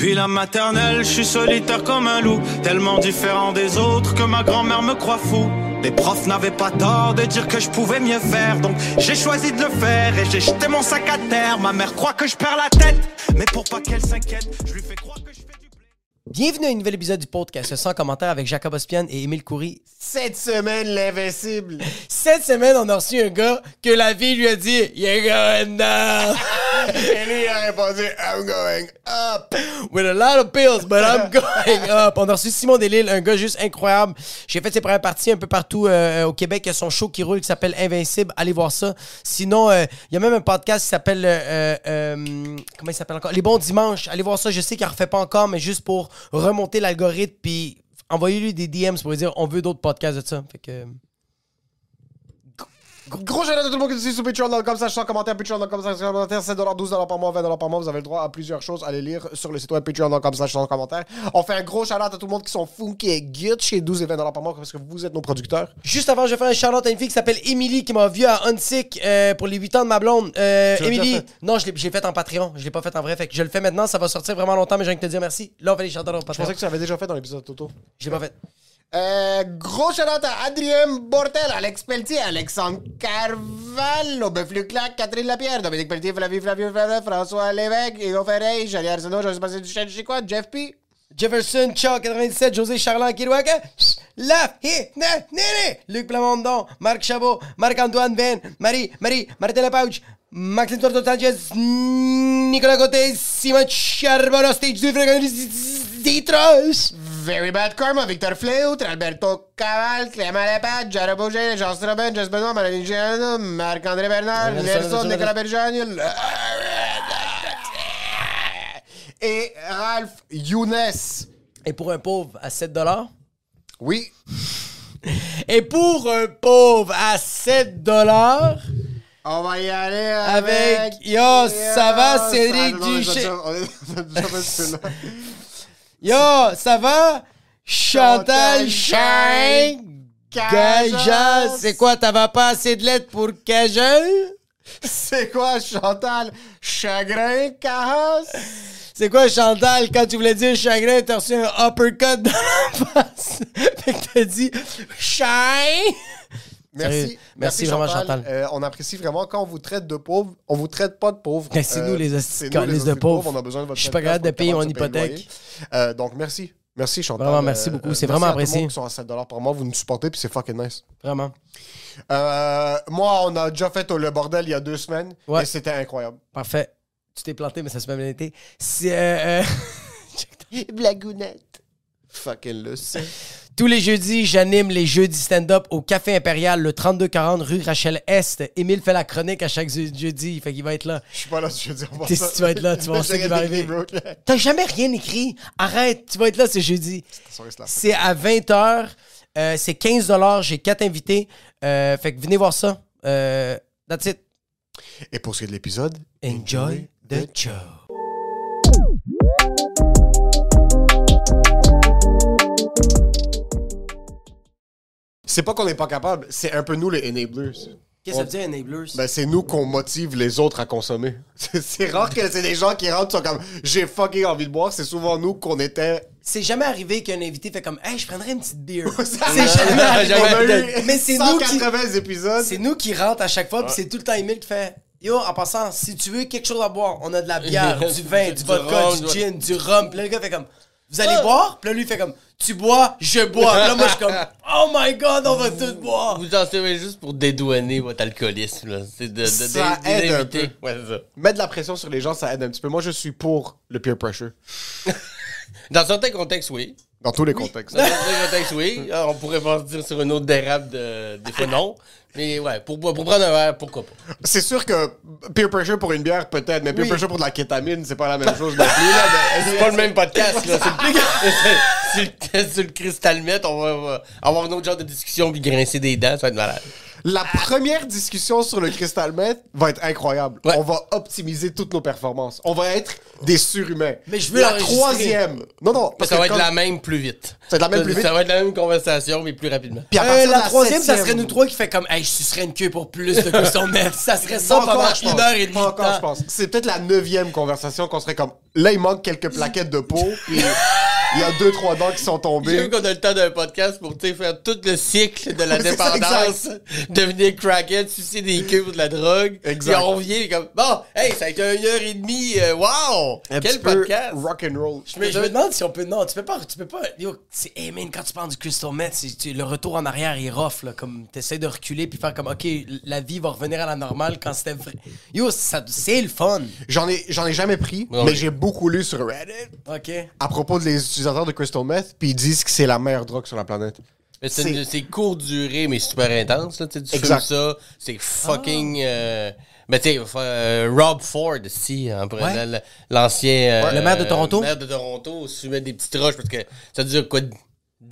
Puis la maternelle, je suis solitaire comme un loup, tellement différent des autres que ma grand-mère me croit fou. Les profs n'avaient pas tort de dire que je pouvais mieux faire, donc j'ai choisi de le faire et j'ai jeté mon sac à terre. Ma mère croit que je perds la tête, mais pour pas qu'elle s'inquiète, je lui fais croire que je fais du blé. Bienvenue à un nouvel épisode du podcast sans commentaire avec Jacob Ospian et Émile Coury. Cette semaine, l'invincible. Cette semaine, on a reçu un gars que la vie lui a dit You're going down Lui, il a répondu I'm going up. with a lot of pills, but I'm going up. On a reçu Simon Delille, un gars juste incroyable. J'ai fait ses premières parties un peu partout euh, au Québec. Il y a son show qui roule qui s'appelle Invincible. Allez voir ça. Sinon, euh, il y a même un podcast qui s'appelle euh, comment il s'appelle encore? Les bons dimanches. Allez voir ça. Je sais qu'il en refait pas encore, mais juste pour remonter l'algorithme puis envoyez-lui des DMs pour lui dire on veut d'autres podcasts de ça. Fait que Gros shout à tout le monde qui nous suit sur patreon.com, ça, sans commentaire, patreon.com, ça, sans commentaire, 7 12 par mois, 20 par mois. Vous avez le droit à plusieurs choses. Allez lire sur le site web patreon.com, ça, sans commentaire. On fait un gros shout à tout le monde qui sont fous, qui est good chez 12 et 20 par mois parce que vous êtes nos producteurs. Juste avant, je vais faire un shout-out à une fille qui s'appelle Émilie qui m'a vu à Unsick euh, pour les 8 ans de ma blonde. Euh, Émilie, fait? non, je l'ai je fait en Patreon. Je l'ai pas fait en vrai. Fait que je le fais maintenant. Ça va sortir vraiment longtemps, mais j'ai envie de te dire merci. Là, on fait les au Je Patreon. pensais que tu l'avais déjà fait dans l'épisode Toto. Je l'ai pas fait. Euh, gros shout à Adrien Bortel, Alex Pelletier, Alexandre Carvalho, Beuf Luclac, Catherine Lapierre, Dominique Pelletier, Flavie Flavio, François Lévesque, Hugo Ferreil, Jolie Arsenault, José Passé je sais quoi, Jeff P. Jefferson, Chuck, 97, José Charland, Kirouaka, Laf, Hé, Na, Néné, Luc Plamondon, Marc Chabot, Marc-Antoine Venn, Marie, Marie, Martin Lepauche, Maxime Torto Sanchez, Nicolas Côté, Simon Charbonneau, Stage 2, Fréquence Ditros. Very Bad Karma, Victor Fleutre, Alberto Caval, Clément Lepage, Jared Bouger, Jean Strobin, Jess Benoît, Giano, Marc-André Bernard, Nelson, Nicolas. Bergeron, et Ralph Younes. Et pour un pauvre à 7 Oui, Et pour un pauvre à 7 on va y aller Avec- avec... Yo, ça va, Cédric Duché? Yo, ça va? Chantal Gaja, Gajas. c'est quoi, t'avais pas assez de lettres pour Gaja? C'est quoi, Chantal? Chagrin, Cahas? C'est quoi, Chantal, quand tu voulais dire chagrin, t'as reçu un uppercut dans la face? fait que t'as dit Shine! Merci. Sérieux, merci vraiment, Chantal. Euh, on apprécie vraiment quand on vous traite de pauvres. On vous traite pas de pauvres. Mais c'est nous, les de nous, les calices de pauvres. On a besoin de votre Je suis pas capable de payer mon hypothèque. Euh, donc, merci. Merci, Chantal. Vraiment, merci beaucoup. C'est vraiment merci à apprécié. Qui sont à 7 par mois. Vous nous supportez, puis c'est fucking nice. Vraiment. Euh, moi, on a déjà fait le bordel il y a deux semaines. Ouais. Et c'était incroyable. Parfait. Tu t'es planté, mais ça se fait bien été. C'est. euh, euh, Blagounette. Fucking le c'est. Tous les jeudis, j'anime les jeudis stand-up au Café Impérial, le 3240 rue Rachel Est. Émile fait la chronique à chaque je- jeudi, fait qu'il va être là. Je suis pas là, je veux dire. T'es- tu vas être là, tu vas voir ce qui va arriver. T'as jamais rien écrit? Arrête, tu vas être là ce jeudi. C'est à 20h. euh, c'est 15 J'ai quatre invités. Euh, fait que venez voir ça. Euh, that's it. Et pour ce qui est de l'épisode, Enjoy the show. C'est pas qu'on n'est pas capable, c'est un peu nous les enablers. Qu'est-ce que ça veut dire, enablers? Ben, c'est nous qu'on motive les autres à consommer. C'est- rare que c'est des gens qui rentrent sont comme j'ai fucking envie de boire. C'est souvent nous qu'on était. C'est jamais arrivé qu'un invité fait comme Hey, je prendrais une petite beer. C'est jamais arrivé. Mais c'est nous qui. 180 épisodes. C'est nous qui rentre à chaque fois, puis c'est tout le temps Emile qui fait Yo, en passant, si tu veux quelque chose à boire, on a de la bière, du vin, du vodka, du gin, du rhum. Puis là, le gars fait comme, vous allez boire? Puis là, lui, il fait comme, tu bois, je bois. Puis là, moi, je suis comme, oh my god, on va tout boire. Vous en servez juste pour dédouaner votre alcoolisme, là. C'est de, de, Ça de- aide un d'inviter. Ouais, c'est ça. Mettre de la pression sur les gens, ça aide un petit peu. Moi, je suis pour le peer pressure. Dans certains contextes, oui. Dans tous les contextes. Dans certains contextes, oui. Ah, On pourrait partir sur une autre dérape de, des fois non. Mais ouais, pour, pour prendre un verre, pourquoi pas. C'est sûr que peer pressure pour une bière, peut-être, mais peer pressure pour de la kétamine, c'est pas la même chose non plus. C'est pas le même podcast, là. C'est le, le, c'est le cristal met, on va, on va avoir un autre genre de discussion puis grincer des dents, ça va être malade. La première discussion sur le Crystal Meth va être incroyable. Ouais. On va optimiser toutes nos performances. On va être des surhumains. Mais je veux la troisième. Non, non. Parce ça que va être la même plus vite. Ça va être la même plus vite. Ça va être la même conversation, mais plus rapidement. Puis à Euh, de la troisième, ça septième- serait nous trois qui fait comme, hey, je sucerais une queue pour plus de son mètre. Ça serait ça pendant encore, une heure et demie. Pas encore, je pense. C'est peut-être la neuvième conversation qu'on serait comme. Là, il manque quelques plaquettes de peau, puis il y a deux, trois dents qui sont J'ai vu tombées. qu'on a le temps d'un podcast pour faire tout le cycle de la dépendance, devenir crackhead, sucer des queues pour de la drogue. Exact. Puis on revient comme bon, hey, ça a été une heure et demie, euh, wow, Un quel petit peu podcast. Rock and roll. Je me demande si on peut. Non, tu peux pas. Tu peux pas. Yo, c'est. Hey man, quand tu parles du crystal meth, le retour en arrière est rough, là. Comme, t'essaies de reculer puis faire comme, OK, la vie va revenir à la normale quand c'était vrai. Yo, ça, c'est le fun. J'en ai, j'en ai jamais pris, Non, mais j'ai beaucoup lu sur Reddit OK. à propos des utilisateurs de Crystal Meth, puis ils disent que c'est la meilleure drogue sur la planète. Mais c'est C'est- une- c'est court durée, mais super intense. Là, tu ça, c'est fucking. euh, mais tu sais, euh, Rob Ford, si, hein, Ouais. la- la- l'ancien. euh, Le maire de Toronto? Le maire de Toronto, fumait des petites roches parce que ça dure quoi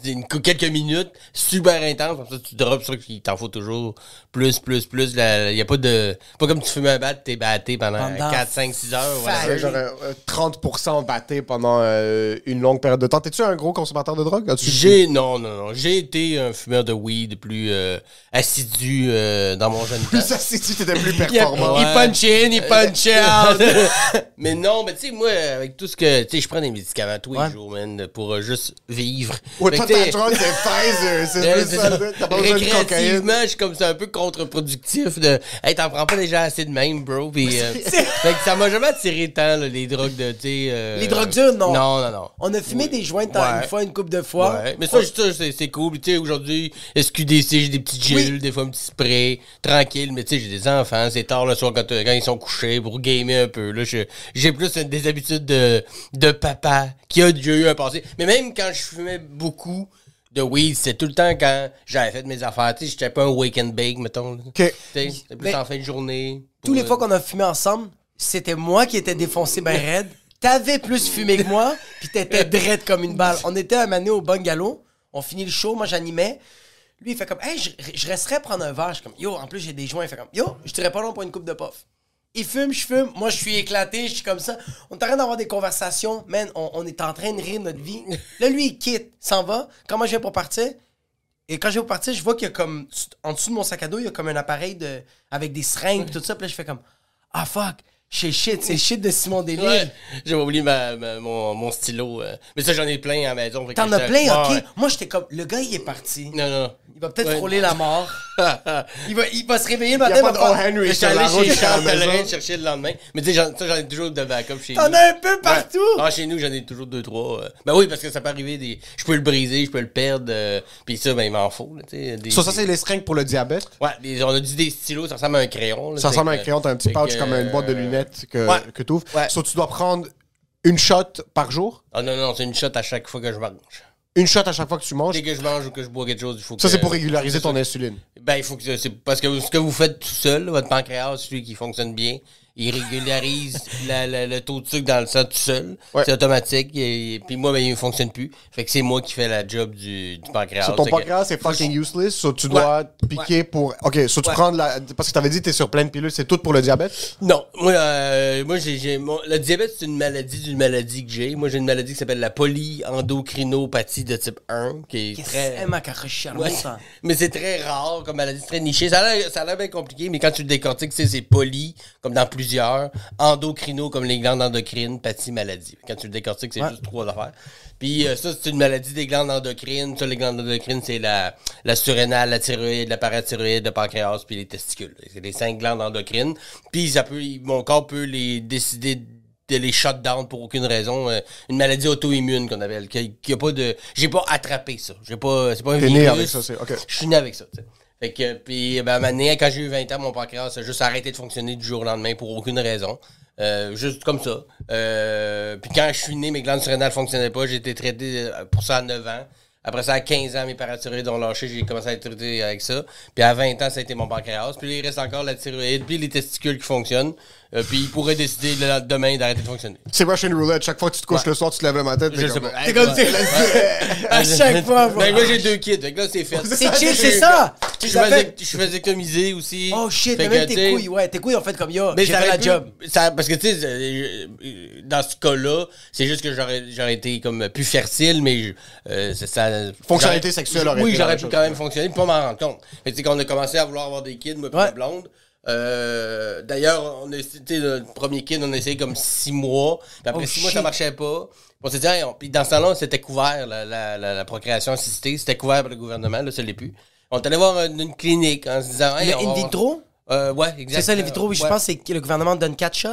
une- quelques minutes, super intense, comme ça tu drops sur qu'il t'en faut toujours plus, plus, plus. Il y a pas de. Pas comme tu fumes un bat, t'es batté pendant Pendant 4, 5, 6 heures. C'est genre euh, euh, 30% batté pendant euh, une longue période de temps. T'es-tu un gros consommateur de drogue? J'ai non non non j'ai été un fumeur de weed plus euh, assidu euh, dans mon jeune temps. Si tu t'étais plus performant. Il punch in, il punch out. mais non, mais tu sais, moi, avec tout ce que. Tu sais, je prends des médicaments tous les Ouais. jours, man, pour euh, juste vivre. Ouais, Drogue, c'est Pfizer. C'est euh, ça. T'as pas besoin de cocaïne. Je suis comme c'est un peu contre-productif de. Hey, t'en prends pas déjà assez de même, bro. Puis, euh, fait que ça m'a jamais attiré tant, là, les drogues de. euh, Les drogues dures, non? Non, non, non. On a fumé des joints Ouais. une fois, une couple de fois. Ouais, mais ça, ça, c'est, cool. Tu sais, aujourd'hui, SQDC, j'ai des petites gélules, des fois un petit spray, tranquille. Mais tu sais, j'ai des enfants, c'est tard le soir quand, quand ils sont couchés pour gamer un peu. Là, j'ai plus des habitudes de, de papa qui a déjà eu un passé. Mais même quand je fumais beaucoup de weed, c'est tout le temps quand j'avais fait mes affaires. Tu sais, j'étais pas un wake and bake, mettons. là. OK. Tu sais, c'était plus en fin de journée. Tous les fois qu'on a fumé ensemble, c'était moi qui étais défoncé ben raide. T'avais plus fumé que moi, puis t'étais dread comme une balle. On était un mané au bungalow, on finit le show, moi j'animais. Lui, il fait comme, hey, je, je resterais prendre un verre. Je suis comme, yo, en plus j'ai des joints. Il fait comme, yo, je dirais pas long pour une coupe de puff. Il fume, je fume, moi je suis éclaté, je suis comme ça. On est en train d'avoir des conversations, man, on, on est en train de rire notre vie. Là, lui, il quitte, s'en va. Moi je viens pour partir, et quand je vais pour partir, je vois qu'il y a comme, en dessous de mon sac à dos, il y a comme un appareil de, avec des seringues et tout ça. Puis là, je fais comme, ah fuck, c'est shit, c'est shit de Simon Delille. Ouais, j'avais oublié ma, ma- mon, mon stylo. euh. Mais ça, j'en ai plein à la maison. T'en as plein, ok? Ouais. Moi, j'étais comme, le gars, il est parti. Non, non. Il va peut-être Ouais. frôler la mort. Il va, il va se réveiller le Il matin. a il pas va de O. faire- Henry Je suis allé chez Charles Pellerin chercher le lendemain. Mais tu sais, j'en- ça, j'en ai toujours de backup chez nous. T'en as un peu partout. Ouais. Ah, chez nous, j'en ai toujours deux, trois. euh. Ben oui, parce que ça peut arriver des. Je peux le briser, je peux le perdre. euh, Puis ça, ben il m'en faut. là, tu sais, des- Ça, ça, c'est les seringues pour le diabète? Ouais, des- on a dit des stylos, ça ressemble à un crayon. là, Ça ressemble à un crayon, t'as un petit pouch comme une boîte de euh, que, ouais. que tu ouvres. Ouais. So, tu dois prendre une shot par jour? Ah non, non, c'est une shot à chaque fois que je mange. Une shot à chaque fois que tu manges? Dès que je mange ou que je bois quelque chose, il faut que. Ça, c'est pour régulariser ton insuline. Ben, il faut que c'est parce que ce que vous faites tout seul, votre pancréas, celui qui fonctionne bien, il régularise la- la- le taux de sucre dans le sang tout seul. Ouais. C'est automatique. Et, puis moi, ben, il ne fonctionne plus. Fait que c'est moi qui fais la job du, du pancréas. So, ton pancréas, c'est fucking useless. So, tu dois piquer pour. Ok, so, tu Ouais. prends de la. Parce que t'avais dit que t'es sur plein de pilules, c'est tout pour le diabète? Non, moi, euh, moi j'ai, mon- le diabète, c'est une maladie d'une maladie que j'ai. Moi, j'ai une maladie qui s'appelle la polyendocrinopathie de type 1, qui est Qu'est-ce très... ça? Mais c'est très rare comme maladie, c'est très niché. Ça a l'air, bien compliqué, mais quand tu le décortiques, tu c'est poly, comme dans plusieurs plusieurs. Endocrino, comme les glandes endocrines, pathie, maladie. Quand tu le décortiques, c'est Ouais. juste trois affaires. Puis euh, ça, c'est une maladie des glandes endocrines. Ça, les glandes endocrines, c'est la, la surrénale, la thyroïde, la parathyroïde, le pancréas, puis les testicules. C'est les cinq glandes endocrines. Puis ça peut, mon corps peut les décider de les shut down pour aucune raison. Euh, une maladie auto-immune qu'on appelle. Qui, qui a pas de. J'ai pas attrapé ça. J'ai pas. C'est pas un virus. né avec ça, c'est- ok. Je suis né avec ça. Fait que, puis, ben, donné, quand j'ai eu 20 ans, mon pancréas a juste arrêté de fonctionner du jour au lendemain pour aucune raison. Euh, juste comme ça. Euh, puis quand je suis né, mes glandes surrénales fonctionnaient pas. J'ai été traité euh, pour ça à 9 ans. Après ça, à 15 ans, mes parathyroïdes ont lâché. J'ai commencé à être traité avec ça. Puis à 20 ans, ça a été mon pancréas. Puis il reste encore la thyroïde, puis les testicules qui fonctionnent. Euh, puis il pourrait décider demain d'arrêter de fonctionner. C'est Russian Roulette. Chaque fois que tu te couches le soir, tu te lèves le matin. t'es Je comme- sais pas. T'es comme À chaque fois. Ben, moi, j'ai deux kids. Fait que là, c'est fait. C'est chill, c'est ça. Je faisais économiser aussi. Oh shit, mais même tes couilles, ouais, tes couilles ont fait comme yo. Mais J'ai la job. ça- parce que, tu sais, euh, euh, dans ce cas-là, c'est juste que j'aurais, j'aurais été comme plus fertile, mais euh, ça. Fonctionnalité sexuelle aurait Oui, j'aurais pu quand même fonctionner, puis pas m'en rendre compte. Fait que, tu sais, quand on a commencé à vouloir avoir des kids, moi, blonde. Euh, D'ailleurs, on a, sais, le premier kid, on a essayé comme six mois. Puis après Oh, six mois, ça marchait pas. On s'est dit, hey, on- puis dans ce temps-là, c'était couvert, la, la, la, la procréation assistée, c'était couvert par le gouvernement, là, ça l'est plus. On est allé voir une, une clinique en se disant, hey, Le on in vitro, Euh, ouais, exact. c'est ça, le vitro, oui, je Ouais. pense c'est que le gouvernement donne 4 shots.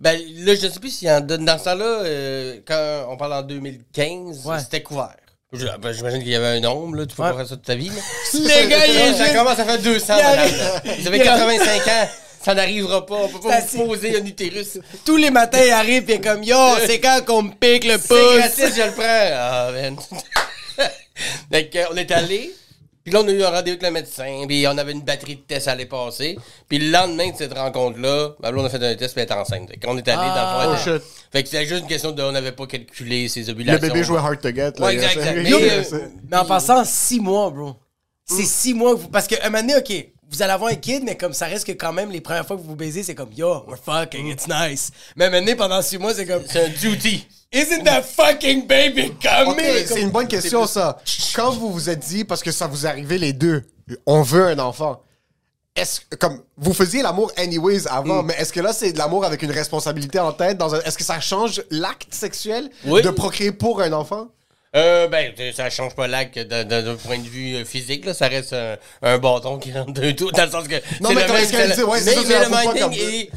Ben là, je sais plus s'il en donne dans ce temps-là, euh, quand on parle en 2015, Ouais. c'était couvert. Je- ben, J'imagine qu'il y avait un nombre, là. Tu peux Ouais. pas faire ça toute ta vie, là. Le gars, il est Là, ça juste- commence à faire 200, Il madame. arrive-. Vous avez il 85 ans. Ça n'arrivera pas. On peut pas C'est vous poser un utérus. Tous les matins, il arrive et comme yo, c'est quand qu'on me pique le C'est pouce? gratis, je le prends. Ah, man. Donc, on est allé. Puis là, on a eu un rendez-vous avec le médecin. Puis on avait une batterie de tests à aller passer. Puis le lendemain de cette rencontre-là, ma blonde a fait un test puis elle était enceinte. Fait qu'on est allé Ah. dans le Oh, fond. shit. était- Fait que c'était juste une question de. On n'avait pas calculé ses Le ovulations. bébé jouait hard to get. là. Ouais, exact, exact. Yo, Mais, euh, Mais en passant, 6 mois, bro. C'est 6 mois que vous. Parce qu'à un moment donné, ok, vous allez avoir un kid, mais comme ça reste que quand même, les premières fois que vous vous baisez, c'est comme yo, we're fucking, it's nice. Mais à un moment donné, pendant 6 mois, c'est comme C'est un duty. Isn't that fucking baby coming? C'est une bonne question, ça. Quand vous vous êtes dit, parce que ça vous est arrivé les deux, on veut un enfant. Est-ce comme, vous faisiez l'amour anyways Mm. avant, mais est-ce que là, c'est de l'amour avec une responsabilité en tête? Dans un, est-ce que ça change l'acte sexuel Oui. de procréer pour un enfant? Euh, ben, ça change pas l'acte d'un- point de vue euh, physique, là. Ça reste un, un bâton qui rentre d'un tout, dans le sens que. Non, mais le même- dit, le- ouais, c'est mais, mais le minding est,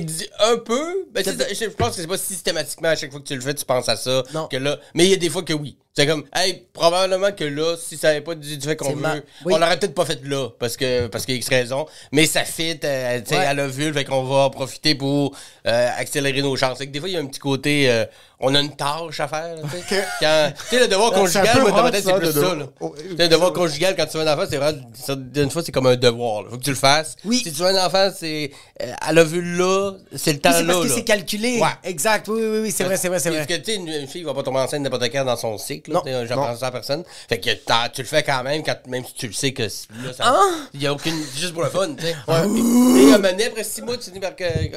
dit un peu. Ben, je pense que c'est pas systématiquement à chaque fois que tu le fais, tu penses à ça. Non. Que là, mais il y a des fois que oui. C'est comme, hey, probablement que là, si ça avait pas du, du fait qu'on veut, ma- oui. on l'aurait peut-être pas fait là, parce que, parce qu'il y a X raison. Mais ça fit, euh, tu sais, Ouais. à l'ovule, fait qu'on va en profiter pour euh, accélérer nos chances. Que des fois, il y a un petit côté, euh, on a une tâche à faire, tu sais. Ok. Quand, tu sais, le devoir conjugal, moi, dans ma hot, tête, ça, c'est plus de ça, là. Oh, Tu sais, le devoir conjugal, quand tu veux un enfant, c'est vraiment, ça, d'une fois, c'est comme un devoir, là. Faut que tu le fasses. Oui. Si tu veux un enfant, c'est, euh, à l'ovule là, c'est le temps Oui, c'est là, parce que c'est calculé. Ouais. Exact, oui, oui, oui, c'est vrai, c'est vrai, c'est Parce vrai. que, tu sais, une, une fille va pas tomber enceinte n'importe quand dans son cycle. Là, J'apprends ça à personne. Fait que tu le fais quand même, quand, même si tu le sais que là, ça. Il y a aucune. juste pour le fun, tu sais. Et à un après six mois, tu te dis, que,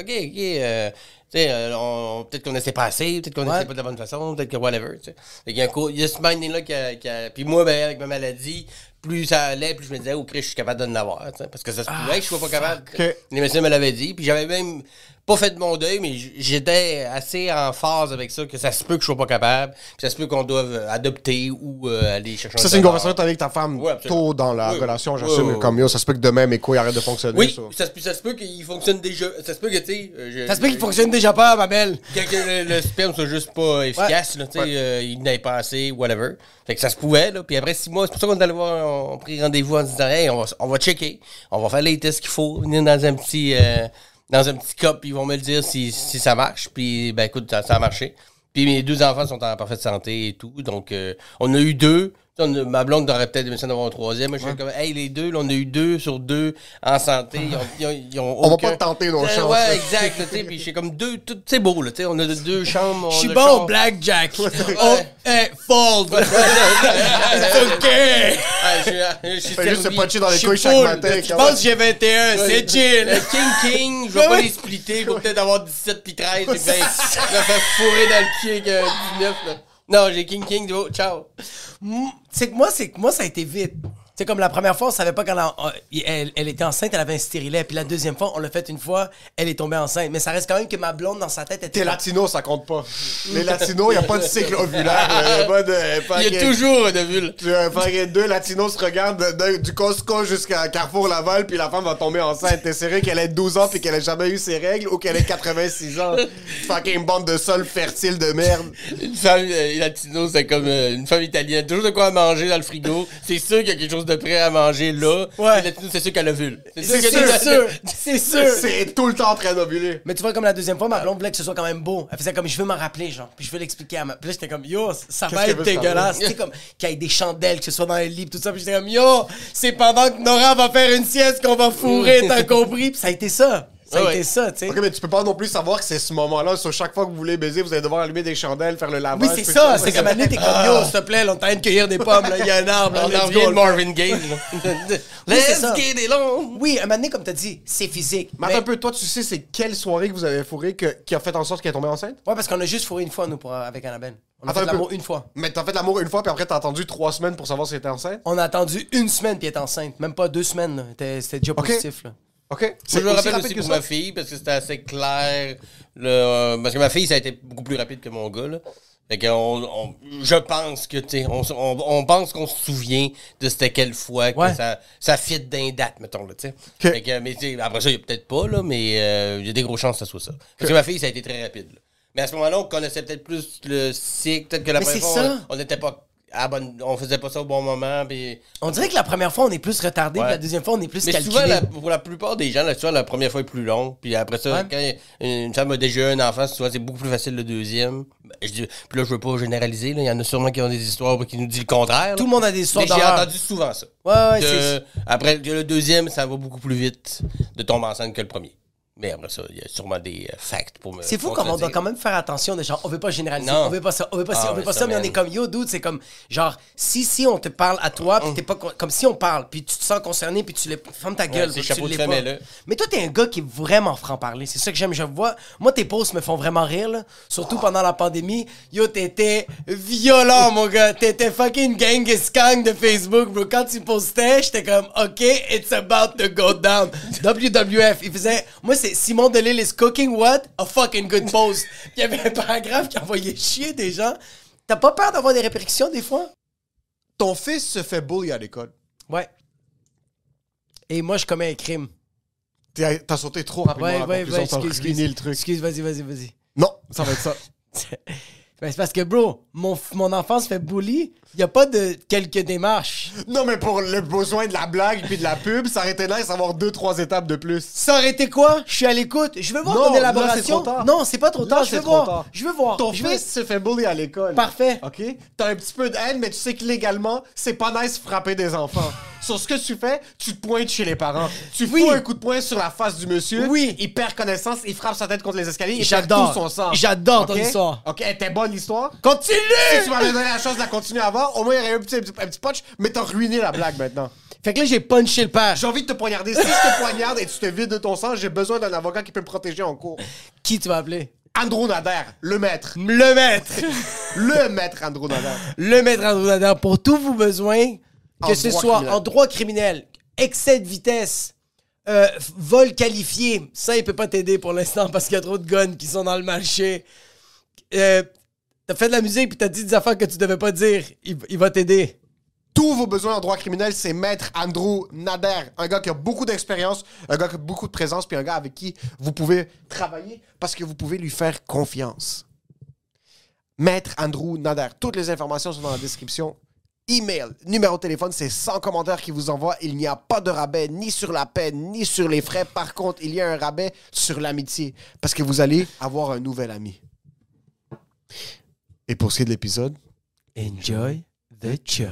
OK, OK, euh, tu sais, euh, peut-être qu'on n'essaie pas assez, peut-être qu'on Ouais. n'essaie pas de la bonne façon, peut-être que whatever, tu sais. Fait qu'il y a un il y a ce minding-là qui a, qui a- Puis moi, ben, avec ma maladie, plus ça allait, plus je me disais, oh, Chris, je suis capable de l'avoir. Parce que ça se Ah, pouvait que je sois pas capable. Les médecins me l'avaient dit. Puis j'avais même pas fait de mon deuil, mais j'étais assez en phase avec ça, que ça se peut que je sois pas capable, que ça se peut qu'on doive euh, adopter ou euh, aller chercher un Ça, c'est une conversation avec ta femme Ouais, tôt dans la Oui, relation, j'assume. oui, oui. Comme yo, ça se peut que demain mes couilles arrêtent de fonctionner. Oui, ça. ça, se peut- qu'il fonctionne déjà. Ça se peut que, tu sais. euh, Ça se peut qu'il fonctionne déjà pas, ma belle. que, que le, le sperme soit juste pas efficace, là, tu sais, euh, il n'avait pas assez, whatever. Fait que ça se pouvait, là. Puis après six mois, c'est pour ça qu'on est allé voir, on a pris rendez-vous en disant, hey, on va, on va checker, on va faire les tests qu'il faut, venir dans un petit, euh, dans un petit cup, puis ils vont me le dire si, si ça marche. Puis, ben écoute, ça, ça a marché. Puis mes deux enfants sont en parfaite santé et tout. Donc, euh, on a eu deux. On ma blonde aurait peut-être aimé ça d'avoir un troisième. Moi, je suis comme, hey, les deux, là, on a eu deux sur deux en santé. Ils ont, ils ont- ils ont On va aucun- pas tenter nos Euh, chances. Ouais, exact. Puis j'ai comme deux, tout- c'est beau, là. tu sais, On a deux chambres. Je suis bon chambre- blackjack. Oh, Ouais. hey, fold. Ah, je, suis juste se puncher dans les couilles chaque matin. Je pense que j'ai 21, c'est chill. King King, je vais Ouais, pas ouais. les splitter, je vais peut-être avoir 17 puis 13, puis ben, je vais faire fourrer dans le pied avec un 19, là. Non, j'ai King King, oh, ciao. Mm, C'est que moi, c'est que moi, ça a été vite. Sais, comme la première fois, on savait pas quand elle, elle, elle était enceinte, elle avait un stérilet. Puis la deuxième fois, on l'a fait une fois, elle est tombée enceinte. Mais ça reste quand même que ma blonde, dans sa tête, était. T'es latino, ça compte pas. Les latinos, il a pas de cycle ovulaire. là. Y a pas de. Il y a toujours ovule. Deux latinos se regardent de- de- du Costco jusqu'à Carrefour Laval, puis la femme va tomber enceinte. T'es sérieux qu'elle ait 12 ans puis qu'elle ait jamais eu ses règles ou qu'elle ait 86 ans? Fucking bande de sol fertile de merde. Une femme euh, latino, c'est comme euh, une femme italienne. Toujours de quoi manger dans le frigo. C'est sûr qu'il y a quelque chose de prêt à manger là. Ouais. C'est sûr qu'elle a vu. C'est sûr, c'est sûr. C'est tout le temps en train d'ovuler. Mais tu vois, comme la deuxième fois, ma blonde voulait que ce soit quand même beau. Elle faisait comme, je veux m'en rappeler, genre. Puis je veux l'expliquer à ma. Puis là, j'étais comme, yo, ça va être dégueulasse. Tu sais, comme, qu'il y ait des chandelles, que ce soit dans les lits, tout ça. Puis j'étais comme, yo, c'est pendant que Nora va faire une sieste qu'on va fourrer, t'as compris? Puis ça a été ça. Ça a Ouais, été ça, tu sais. Ok, mais tu peux pas non plus savoir que c'est ce moment-là. Sur chaque fois que vous voulez baiser, vous allez devoir allumer des chandelles, faire le lavage. Oui, c'est ça. C'est comme année, t'es comme, yo, s'il te plaît, on est en train de cueillir des pommes, là. Il y a un arbre, là. On let's en de. Marvin Gaye. Let's get it on. Oui, un moment donné, comme t'as dit, c'est physique. Mais attends un peu, toi, tu sais, c'est quelle soirée que vous avez fourré que- qui a fait en sorte qu'elle est tombée enceinte? Ouais, parce qu'on a juste fourré une fois, nous, pour, avec Annabelle. On a Attends fait un l'amour peu. une fois. Mais t'as fait l'amour une fois, puis après t'as attendu trois semaines pour savoir si elle était enceinte? On a attendu une semaine, puis elle est enceinte. Même pas deux semaines. C'était déjà positif, là. Ok. Je aussi rappelle aussi pour ça? ma fille, parce que c'était assez clair. le- euh, parce que ma fille, ça a été beaucoup plus rapide que mon gars. Là. Fait que on, on- je pense que, tu on, on, on pense qu'on se souvient de c'était quelle fois que Ouais. ça, ça fit d'un date, mettons, là, tu sais. Fait que, mais tu sais, après ça, il y a peut-être pas, là, mais euh, il y a des gros chances que ça soit ça. Parce que ma fille, ça a été très rapide, là. Mais à ce moment-là, on connaissait peut-être plus le cycle, peut-être que la Mais première fois, ça. on n'était pas à bonne, on faisait pas ça au bon moment, puis... On dirait que la première fois, on est plus retardé, Ouais. puis la deuxième fois, on est plus Mais calculé. souvent, la- pour la plupart des gens, là, souvent, la première fois est plus longue. Puis après ça, Ouais. quand une femme a déjà un enfant, souvent, c'est beaucoup plus facile le deuxième. Ben, je dis- puis là, je veux pas généraliser. Il y en a sûrement qui ont des histoires qui nous disent le contraire. là. Tout le monde a des histoires j'ai entendu souvent ça. Ouais, ouais, après que le deuxième, ça va beaucoup plus vite de tomber enceinte que le premier. Mais après ça, il y a sûrement des euh, facts pour me. C'est fou comme on doit quand même faire attention de genre on veut pas généraliser, Non. on veut pas ça, on veut pas ci, Ah on veut pas ça, ça, mais on man. est comme yo dude, c'est comme genre si si on te parle à toi, puis t'es pas con- comme si on parle, puis tu te sens concerné, puis tu les ferme ta gueule, c'est puis tu de l'es pas. là. Mais toi t'es un gars qui est vraiment franc parler, c'est ça que j'aime, je vois. Moi tes posts me font vraiment rire là, surtout pendant la pandémie. Yo t'étais violent mon gars, t'étais fucking Genghis Khan de Facebook, bro. Quand tu postais, j'étais comme ok, it's about to go down. WWF, il faisait, moi c'est Simon Delille is cooking what? A fucking good post. Il y avait un paragraphe qui envoyait chier des gens. T'as pas peur d'avoir des répercussions des fois? Ton fils se fait bully à l'école. Ouais. Et moi, je commets un crime. T'as t'as sauté trop rapidement Ouais, à la ouais, conclusion, ouais, t'as excuse, ruiné excuse. le truc. Excuse, vas-y, vas-y, vas-y. Non, ça va être ça. Ben, c'est parce que, bro, mon, mon enfant se fait bully. Il n'y a pas de quelques démarches. non, mais pour le besoin de la blague puis de la pub, ça aurait été nice d'avoir deux, trois étapes de plus. Ça aurait été quoi? Je suis à l'écoute. Je veux voir Non, ton élaboration. Non, c'est pas trop tard. Là, je veux trop voir. tard. Je veux voir. Ton je fils se fait bully à l'école. Parfait. OK? T'as un petit peu de haine, mais tu sais que légalement, c'est pas nice frapper des enfants. Sur ce que tu fais, tu te pointes chez les parents. Tu Oui. fous un coup de poing sur la face du monsieur. Oui. Il perd connaissance, il frappe sa tête contre les escaliers, il perd J'adore. tout son sang. J'adore ton OK? histoire. OK, était bonne l'histoire. Continue! Si tu m'avais donné la chance de la continuer avant, au moins il y aurait eu un petit, un petit, punch, mais t'as ruiné la blague maintenant. Fait que là, j'ai punché le père. J'ai envie de te poignarder. Si je te poignarde et tu te vides de ton sang, j'ai besoin d'un avocat qui peut me protéger en cours. Qui tu vas appeler? Andrew Nader, le maître. Le maître. Le maître Andrew Nader. le maître Andrew Nader pour tous vos besoins, que En ce soit criminel. en droit criminel, excès de vitesse, euh, vol qualifié. Ça, il peut pas t'aider pour l'instant parce qu'il y a trop de guns qui sont dans le marché. Euh, t'as fait de la musique puis t'as dit des affaires que tu devais pas dire. Il, va t'aider. Tous vos besoins en droit criminel, c'est maître Andrew Nader. Un gars qui a beaucoup d'expérience, un gars qui a beaucoup de présence, puis un gars avec qui vous pouvez travailler parce que vous pouvez lui faire confiance. Maître Andrew Nader. Toutes les informations sont dans la description. Email, numéro de téléphone, c'est 100 commentaires qui vous envoient. Il n'y a pas de rabais ni sur la peine, ni sur les frais. Par contre, il y a un rabais sur l'amitié parce que vous allez avoir un nouvel ami. Et pour ce qui est de l'épisode, Enjoy the show.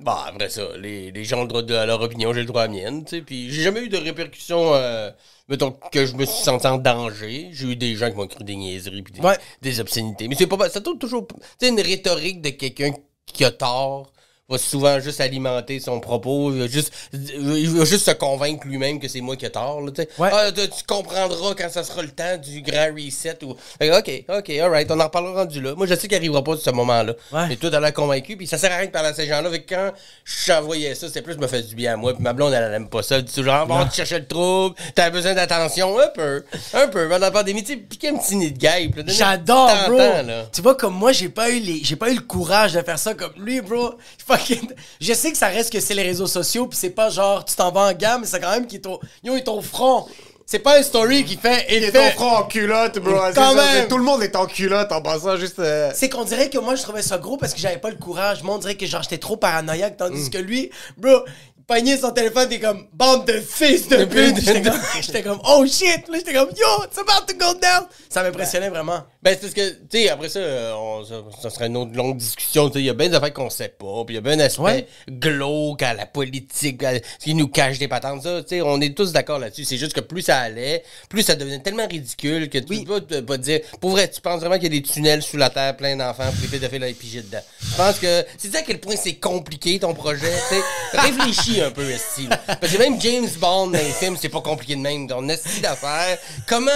Bah, après ça, les, les gens ont le droit de, à leur opinion, j'ai le droit à la mienne, tu sais. Puis j'ai jamais eu de répercussions, euh, mettons, que je me suis senti en danger. J'ai eu des gens qui m'ont cru des niaiseries puis des, Ouais. des obscénités. Mais c'est pas, ça tourne toujours, tu sais, une rhétorique de quelqu'un qui a tort va souvent juste alimenter son propos, il va juste, il va juste se convaincre lui-même que c'est moi qui ai tort. Là, tu. Ouais. Ah, tu comprendras quand ça sera le temps du grand reset. Ou... Ok, ok, alright, on en reparlera rendu là. Moi, je sais qu'il arrivera pas de ce moment-là. Ouais. Mais toi, t'as l'air convaincu, puis ça sert à rien de parler à ces gens-là. Quand j'envoyais ça, c'était plus, je me fais du bien à moi, puis ma blonde, elle, elle aime pas ça. Elle dit toujours, bon, tu cherchais le trouble, t'as besoin d'attention, un peu, un peu. Pendant la pandémie, tu piquer un petit nid de guêpe. J'adore, bro. là. Tu vois, comme moi, j'ai pas eu les, j'ai pas eu le courage de faire ça comme lui, bro. Fucking- Je sais que ça reste que c'est les réseaux sociaux, puis c'est pas genre tu t'en vas en gamme, mais c'est quand même qui est au, yo, il est au front. C'est pas un story qui fait, il Il est front en culotte, bro. Quand même. Tout le monde est en culotte en passant juste. euh, C'est qu'on dirait que moi, je trouvais ça gros parce que j'avais pas le courage. Moi, on dirait que genre, j'étais trop paranoïaque, Mm. tandis que lui, bro, il pognait son téléphone, t'es comme, bande de fils de pute. J'étais comme, j'étais comme, oh shit. Là, j'étais comme, yo, it's about to go down. Ça m'impressionnait vraiment. Ben, c'est parce que, tu sais, après ça, euh, on- ça, ça serait une autre longue discussion. Tu sais, il y a bien des affaires qu'on sait pas, puis il y a bien un aspect Ouais. glauque à la politique, à ce qui nous cache des patentes. Ça, tu sais, on est tous d'accord là-dessus. C'est juste que plus ça allait, plus ça devenait tellement ridicule que tu peux pas, dire, pour vrai, tu penses vraiment qu'il y a des tunnels sous la terre plein d'enfants, puis les pédophiles à piger dedans? Je pense que, c'est ça à quel point c'est compliqué ton projet, tu sais? Réfléchis un peu, Esti. là. Parce que même James Bond dans les films, c'est pas compliqué de même. Ton Esti d'affaires. Comment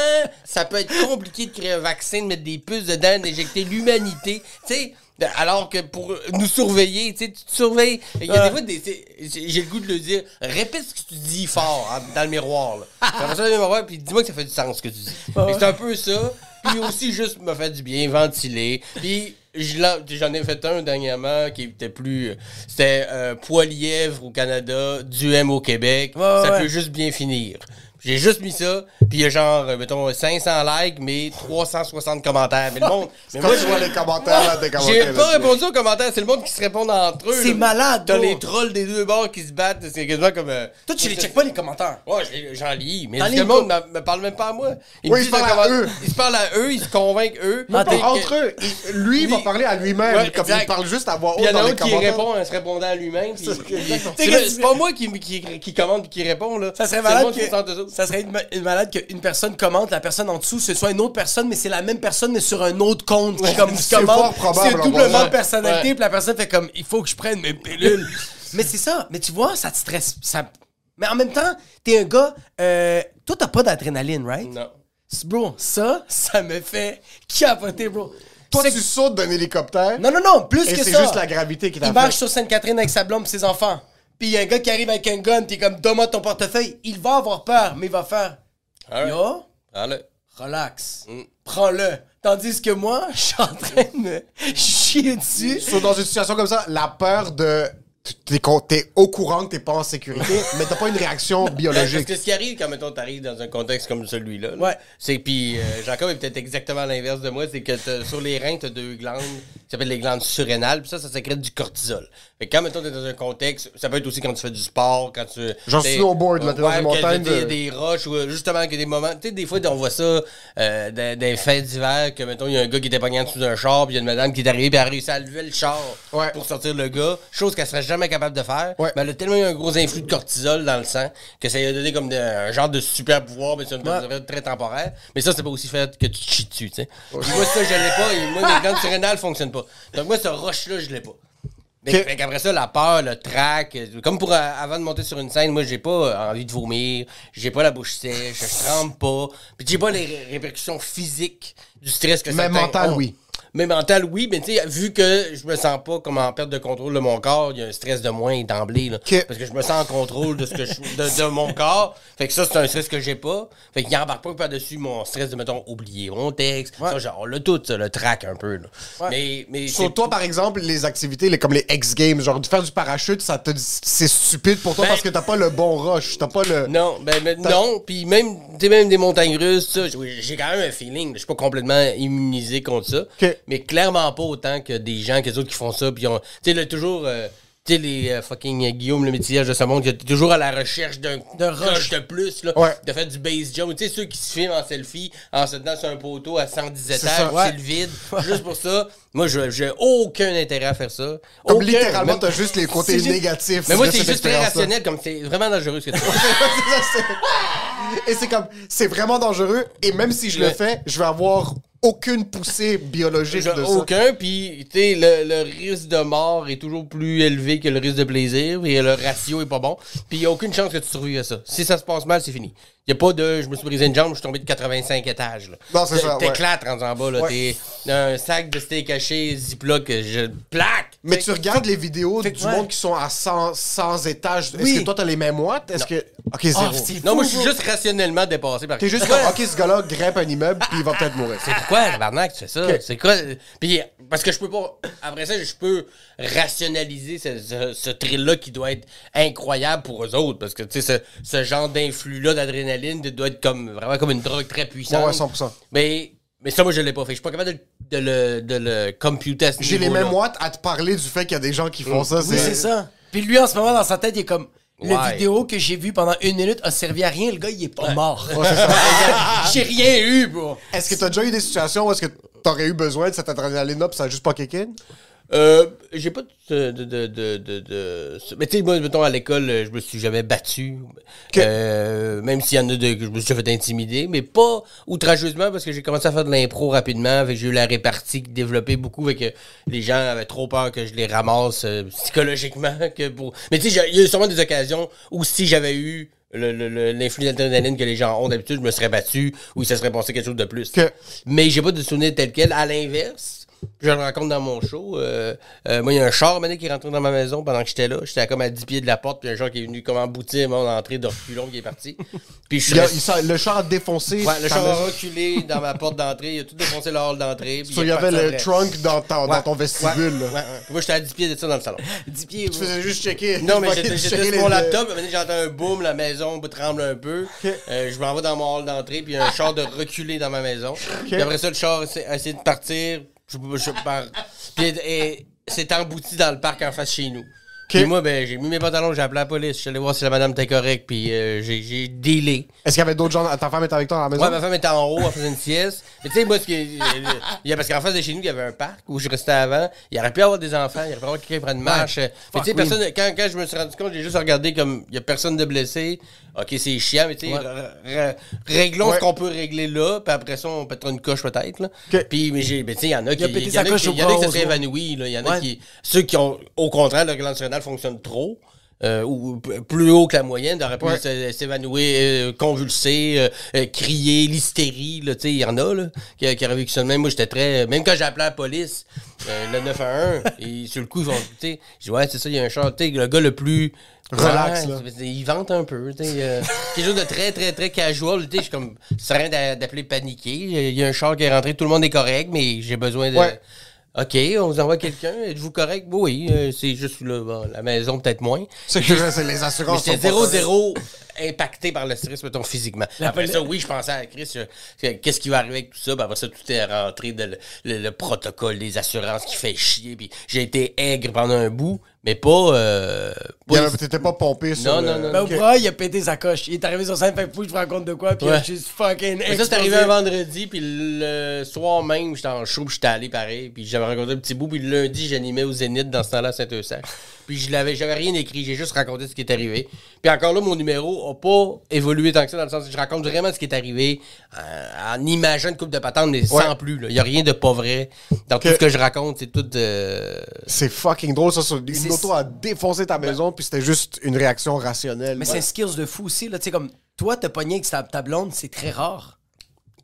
ça peut être compliqué de créer un vaccin, de mettre des puces dedans, d'injecter l'humanité, tu sais? Alors que pour nous surveiller, tu sais, tu te surveilles. Il y a des fois, des- j'ai le goût de le dire. Répète ce que tu dis fort hein, dans le miroir. Là. Puis après ça, dans le miroir, puis dis-moi que ça fait du sens ce que tu dis. C'est un peu ça. Puis aussi, juste me fait du bien, ventiler. Puis j'en ai fait un dernièrement qui était plus. C'était euh, Poilièvre au Canada, du M au Québec. Ouais, ça ouais. peut juste bien finir. J'ai juste mis ça, puis il y a genre, euh, mettons, 500 likes, mais 360 commentaires. Mais le monde. mais Quand moi, tu vois les commentaires, là, des j'ai commentaires. pas là-dessus. répondu aux commentaires, c'est le monde qui se répond entre eux. C'est là. malade, T'as les trolls des deux bords qui se battent, c'est quasiment comme. euh, Toi, tu les checkes pas les commentaires. Ouais, je j'en lis, mais le monde me, me parle même pas à moi. Ils Oui, me ils se parlent à comment- eux. Ils se parlent à eux, ils se convainquent eux. Entre eux, il- lui, il va parler à lui-même. Ouais, comme exact. il parle juste à voix Puis il haute y en a un qui répond en se répondant à lui-même. C'est pas moi qui, commande et qui répond, là. Ça serait C'est le malade ça serait une, une malade qu'une personne commente, la personne en dessous, ce soit une autre personne, mais c'est la même personne, mais sur un autre compte qui, comme, c'est commente. fort probable, C'est en doublement de personnalité, Ouais. puis la personne fait comme, il faut que je prenne mes pilules. mais c'est ça. Mais tu vois, ça te stresse. Ça... Mais en même temps, t'es un gars, euh, toi, t'as pas d'adrénaline, right? Non. Bro, ça, ça me fait capoter, bro. Toi, C'est- tu sautes d'un hélicoptère. Non, non, non, plus Et que c'est ça. juste la gravité qui t'a Il fait. marche sur Sainte-Catherine avec sa blonde et ses enfants. Puis il y a un gars qui arrive avec un gun, t'es comme, donne-moi ton portefeuille. Il va avoir peur, mais il va faire, Alright. yo, Allez. relax, Mm. prends-le. Tandis que moi, je suis en train de me chier dessus. So, dans une situation comme ça, la peur de. T'es, au courant que t'es pas en sécurité, mais t'as pas une réaction Parce biologique. que ce qui arrive quand, mettons, t'arrives dans un contexte comme celui-là, là, Ouais. c'est puis euh, Jacob est peut-être exactement l'inverse de moi, c'est que t'as- sur les reins, t'as deux glandes qui s'appellent les glandes surrénales, puis ça, ça sécrète du cortisol. Fait que quand, mettons, t'es dans un contexte, ça peut être aussi quand tu fais du sport, quand tu... Genre snowboard, là, t'es dans une montagne des, de- des roches, ou justement, que des moments... Tu sais, des fois, on voit ça euh, dans, les fêtes d'hiver, que, mettons, il y a un gars qui était pogné en dessous d'un char, puis il y a une madame qui est arrivée, puis elle a réussi à lever le char Ouais. pour sortir le gars, chose qu'elle serait jamais capable de faire. Ouais. Mais elle a tellement eu un gros influx de cortisol dans le sang que ça lui a donné comme de- un genre de super pouvoir, mais c'est une période très temporaire. Mais ça, c'est pas aussi fait que tu te chies dessus, tu sais. Moi, ça, je l'ai pas. Et moi, les glandes surrénales fonctionnent pas. Donc, moi, ce rush-là, je l'ai pas. Fait qu'après ça, la peur, le trac, comme pour euh, avant de monter sur une scène, moi j'ai pas euh, envie de vomir, j'ai pas la bouche sèche, je tremble pas, puis j'ai pas les ré- répercussions physiques du stress que Mais certains mental, ont. oui. Mais mental, oui, mais tu sais, vu que je me sens pas comme en perte de contrôle de mon corps, il y a un stress de moins d'emblée, là. Parce que je me sens en contrôle de ce que je, de, de mon corps. Fait que ça, c'est un stress que j'ai pas. Fait qu'il embarque pas par-dessus mon stress de, mettons, oublier mon texte. Ça, genre, l'a tout, ça, le track un peu, là. Mais, mais Sur toi, par exemple, les activités les, comme les X-Games, genre de faire du parachute, ça te, c'est stupide pour toi Ben- parce que t'as pas le bon rush. T'as pas le. Non, ben, ben, non, puis même, tu même des montagnes russes, ça, j'ai quand même un feeling. Je suis pas complètement immunisé contre ça. Mais clairement pas autant que des gens, que les autres qui font ça, puis ont, tu sais, toujours, euh, tu sais, les euh, fucking euh, Guillaume, le métier de ce monde, qui est toujours à la recherche d'un rush. de plus, là, Ouais. de faire du base jump. Tu sais, ceux qui se filment en selfie en se tenant sur un poteau à 110 ça, étages, ouais. c'est le vide, juste pour ça. Moi, je- j'ai aucun intérêt à faire ça. Comme Aucun, littéralement, même- t'as juste les côtés C'est juste- négatifs. Mais moi, de c'est cette juste très expérience-là. rationnel, comme c'est vraiment dangereux ce que tu fais. C'est ça, c'est- Et c'est comme, c'est vraiment dangereux. Et même si je le Ouais. fais, je vais avoir aucune poussée biologique J'ai de ça. aucun, puis tu sais, le, le risque de mort est toujours plus élevé que le risque de plaisir, et le ratio est pas bon, puis il n'y a aucune chance que tu survives à ça. Si ça se passe mal, c'est fini. Il n'y a pas de je me suis brisé une jambe, je suis tombé de 85 étages. Là. Non, c'est ça, ouais. T'éclates rendu en bas, là. Ouais. T'es un sac de steak haché, ziploc, je plaque. Mais tu regardes les vidéos du ouais. monde qui sont à 100, 100 étages. Est-ce Oui. que toi, t'as les mêmes watts? Est-ce que. Ok, zéro. Ah, c'est Non, moi, je suis juste rationnellement dépassé par T'es juste comme, ok, ce gars-là grimpe un immeuble, puis il va peut-être mourir. C'est pourquoi, tabarnak, tu fais ça? C'est quoi? Puis, parce que je peux pas. Après ça, je peux rationaliser ce, ce, ce thrill-là qui doit être incroyable pour eux autres. Parce que, tu sais, ce, ce genre d'influx-là d'adrénaline doit être comme, vraiment comme une drogue très puissante. Ouais, ouais, 100%. Mais, mais ça, moi, je l'ai pas fait. Je suis pas capable de, de le, de le computer à ce J'ai les mêmes watts à te parler du fait qu'il y a des gens qui font ça. Oui, c'est ça. Puis lui, en ce moment, dans sa tête, il est comme. Ouais. La vidéo que j'ai vue pendant une minute a servi à rien. Le gars, il est pas mort. Ouais, j'ai rien eu, bro. Est-ce que t'as déjà eu des situations où est-ce que t'aurais eu besoin de cette adrénaline-là, ça a juste pas kick in? Euh, j'ai pas de, de, de, de, de- de- Mais tu sais, moi, mettons, à l'école, je me suis jamais battu. Euh, même s'il y en a de, que je me suis fait intimider, mais pas outrageusement parce que j'ai commencé à faire de l'impro rapidement. que J'ai eu la répartie qui développait beaucoup, fait que les gens avaient trop peur que je les ramasse euh, psychologiquement. que pour... Mais tu sais, il y a eu sûrement des occasions où si j'avais eu l'influx d'adrénaline que les gens ont d'habitude, je me serais battu ou se serait passé quelque chose de plus. Que- Mais j'ai pas de souvenir tel quel. À l'inverse, je le raconte dans mon show. euh, euh, moi, il y a un char mané, qui est rentré dans ma maison pendant que j'étais là. J'étais à comme à 10 pieds de la porte, puis un char qui est venu comme emboutir mon entrée de reculon qui est parti. Puis je suis Il y a- resté- il sort- le char a défoncé. Ouais, le char a reculé dans ma porte d'entrée. Il a tout défoncé le hall d'entrée. il y avait le trunk dans, ta- dans ton vestibule. Ouais, Moi, j'étais à 10 pieds de ça dans le salon. 10 pieds, Tu faisais juste checker. Non, mais j'étais sur mon laptop. J'entends un boom, la maison tremble un peu. Euh, je m'en vais dans mon hall d'entrée, puis il y a un char de reculer dans ma maison. Puis après ça, le char a essayé de partir. Je, je. Puis c'est embouti dans le parc en face chez nous. Puis moi, ben, j'ai mis mes pantalons, j'ai appelé la police. Je suis allé voir si la madame était correcte, puis euh, j'ai j'ai dealé. Est-ce qu'il y avait d'autres gens? Ta femme était avec toi à la maison? Ouais, ma femme était en haut, elle faisait une sieste. Mais tu sais, moi, ce qui est- il y a, parce qu'en face de chez nous, il y avait un parc où je restais avant. Il aurait pu y avoir des enfants, il aurait pu avoir quelqu'un qui prenne une marche. Mais tu sais, personne, quand, quand je me suis rendu compte, j'ai juste regardé comme il y a personne de blessé. Ok, c'est chiant, mais tu sais, réglons Ouais. ce qu'on peut régler là, puis après ça, on pètera une coche peut-être. Puis, mais j'ai, mais tu sais, il y en a qui, il y en a qui, au il y en a qui se au- évanouis. Il y en a qui, ceux qui ont, au contraire, le gland fonctionne trop. Euh, ou plus haut que la moyenne, auraient pu Ouais. s- s'évanouir, euh, convulser, euh, euh, crier, l'hystérie, là, tu sais, il y en a, là, qui, qui auraient vécu ça même. Moi, j'étais très, même quand j'ai appelé la police, euh, le 911, et sur le coup, ils vont, tu sais, je dis, ouais, c'est ça, il y a un char, tu sais, le gars le plus... Relax, Ouais, là. il vente un peu, tu sais, euh, quelque chose de très, très, très casual, tu sais, je suis comme, d'a- d'appeler paniquer, il y a un char qui est rentré, tout le monde est correct, mais j'ai besoin de... Ouais. OK, on vous envoie quelqu'un, êtes-vous correct? Oui, euh, c'est juste là, bon, la maison peut-être moins. C'est que c'est les assurances. pas- 0-0 impacté par le stress, mettons, physiquement. Après ça, oui, je pensais à Chris, euh, que- qu'est-ce qui va arriver avec tout ça? Puis après ça, tout est rentré dans le, le- le protocole des assurances qui fait chier. Puis j'ai été aigre pendant un bout, mais pas... Euh, pas- T'étais pas pompé sur Non, le- non, non, Ben, Ok. au bras, il a pété sa coche. Il est arrivé sur scène, fait que je me rende compte de quoi, puis Ouais. juste fucking Mais ça, c'est arrivé un vendredi, puis le soir même, j'étais en show, puis j'étais allé pareil, puis j'avais rencontré un petit bout, puis le lundi, j'animais au Zénith dans ce temps-là à Saint-Eustache. Puis je l'avais, j'avais rien écrit, j'ai juste raconté ce qui est arrivé. Puis encore là, mon numéro a pas évolué tant que ça, dans le sens que je raconte vraiment ce qui est arrivé euh, en imaginant une coupe de patente, mais sans plus. Il y a rien de pas vrai. Dans tout ce que je raconte, c'est tout... euh, C'est fucking drôle, ça. Une auto a défoncé ta maison, puis c'était juste une réaction rationnelle. Mais c'est un skills de fou aussi, là. Tu sais, comme toi, t'as pogné avec ta, ta blonde, c'est très rare.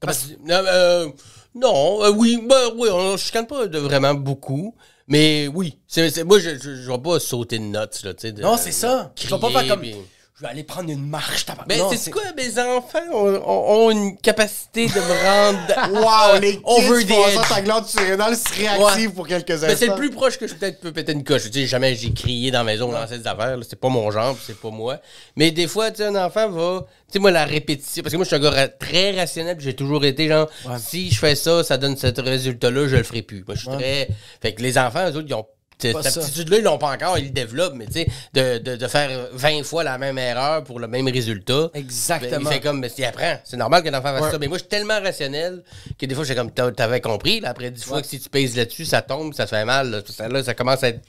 Non, euh, non, euh, oui, ben, oui, on je chicane pas de vraiment beaucoup. Mais oui, c'est, moi, je, je, je vais pas sauter de notes, là, de- Non, c'est ça. Tu vas pas crier, faire comme. puis- Je vais aller prendre une marche, tabac. Mais c'est quoi, mes enfants ont, ont- ont une capacité de me rendre Wow, les over the ta glande surrénale se réactive Ouais. pour quelques instants. Mais c'est le plus proche que je peut-être peux péter une coche. Tu sais, jamais j'ai crié dans la maison, lancé des affaires. C'est pas mon genre, c'est pas moi. Mais des fois, tu sais, un enfant va. Tu sais, moi, la répétition. Parce que moi, je suis un gars très rationnel, puis j'ai toujours été genre, si je fais ça, ça donne ce résultat-là, je le ferai plus. Moi, je suis très. Fait que les enfants, eux autres, ils ont. Cette aptitude-là, ils l'ont pas encore, ils le développent, mais tu sais, de, de, de faire 20 fois la même erreur pour le même résultat. Exactement. Ben, il fait comme, mais il apprend. C'est normal qu'un enfant fasse ça. Mais moi, je suis tellement rationnel que des fois, j'ai comme, t'avais compris, là, après 10 fois que si tu pèses là-dessus, ça tombe, ça te fait mal. Là, ça, là, ça commence à être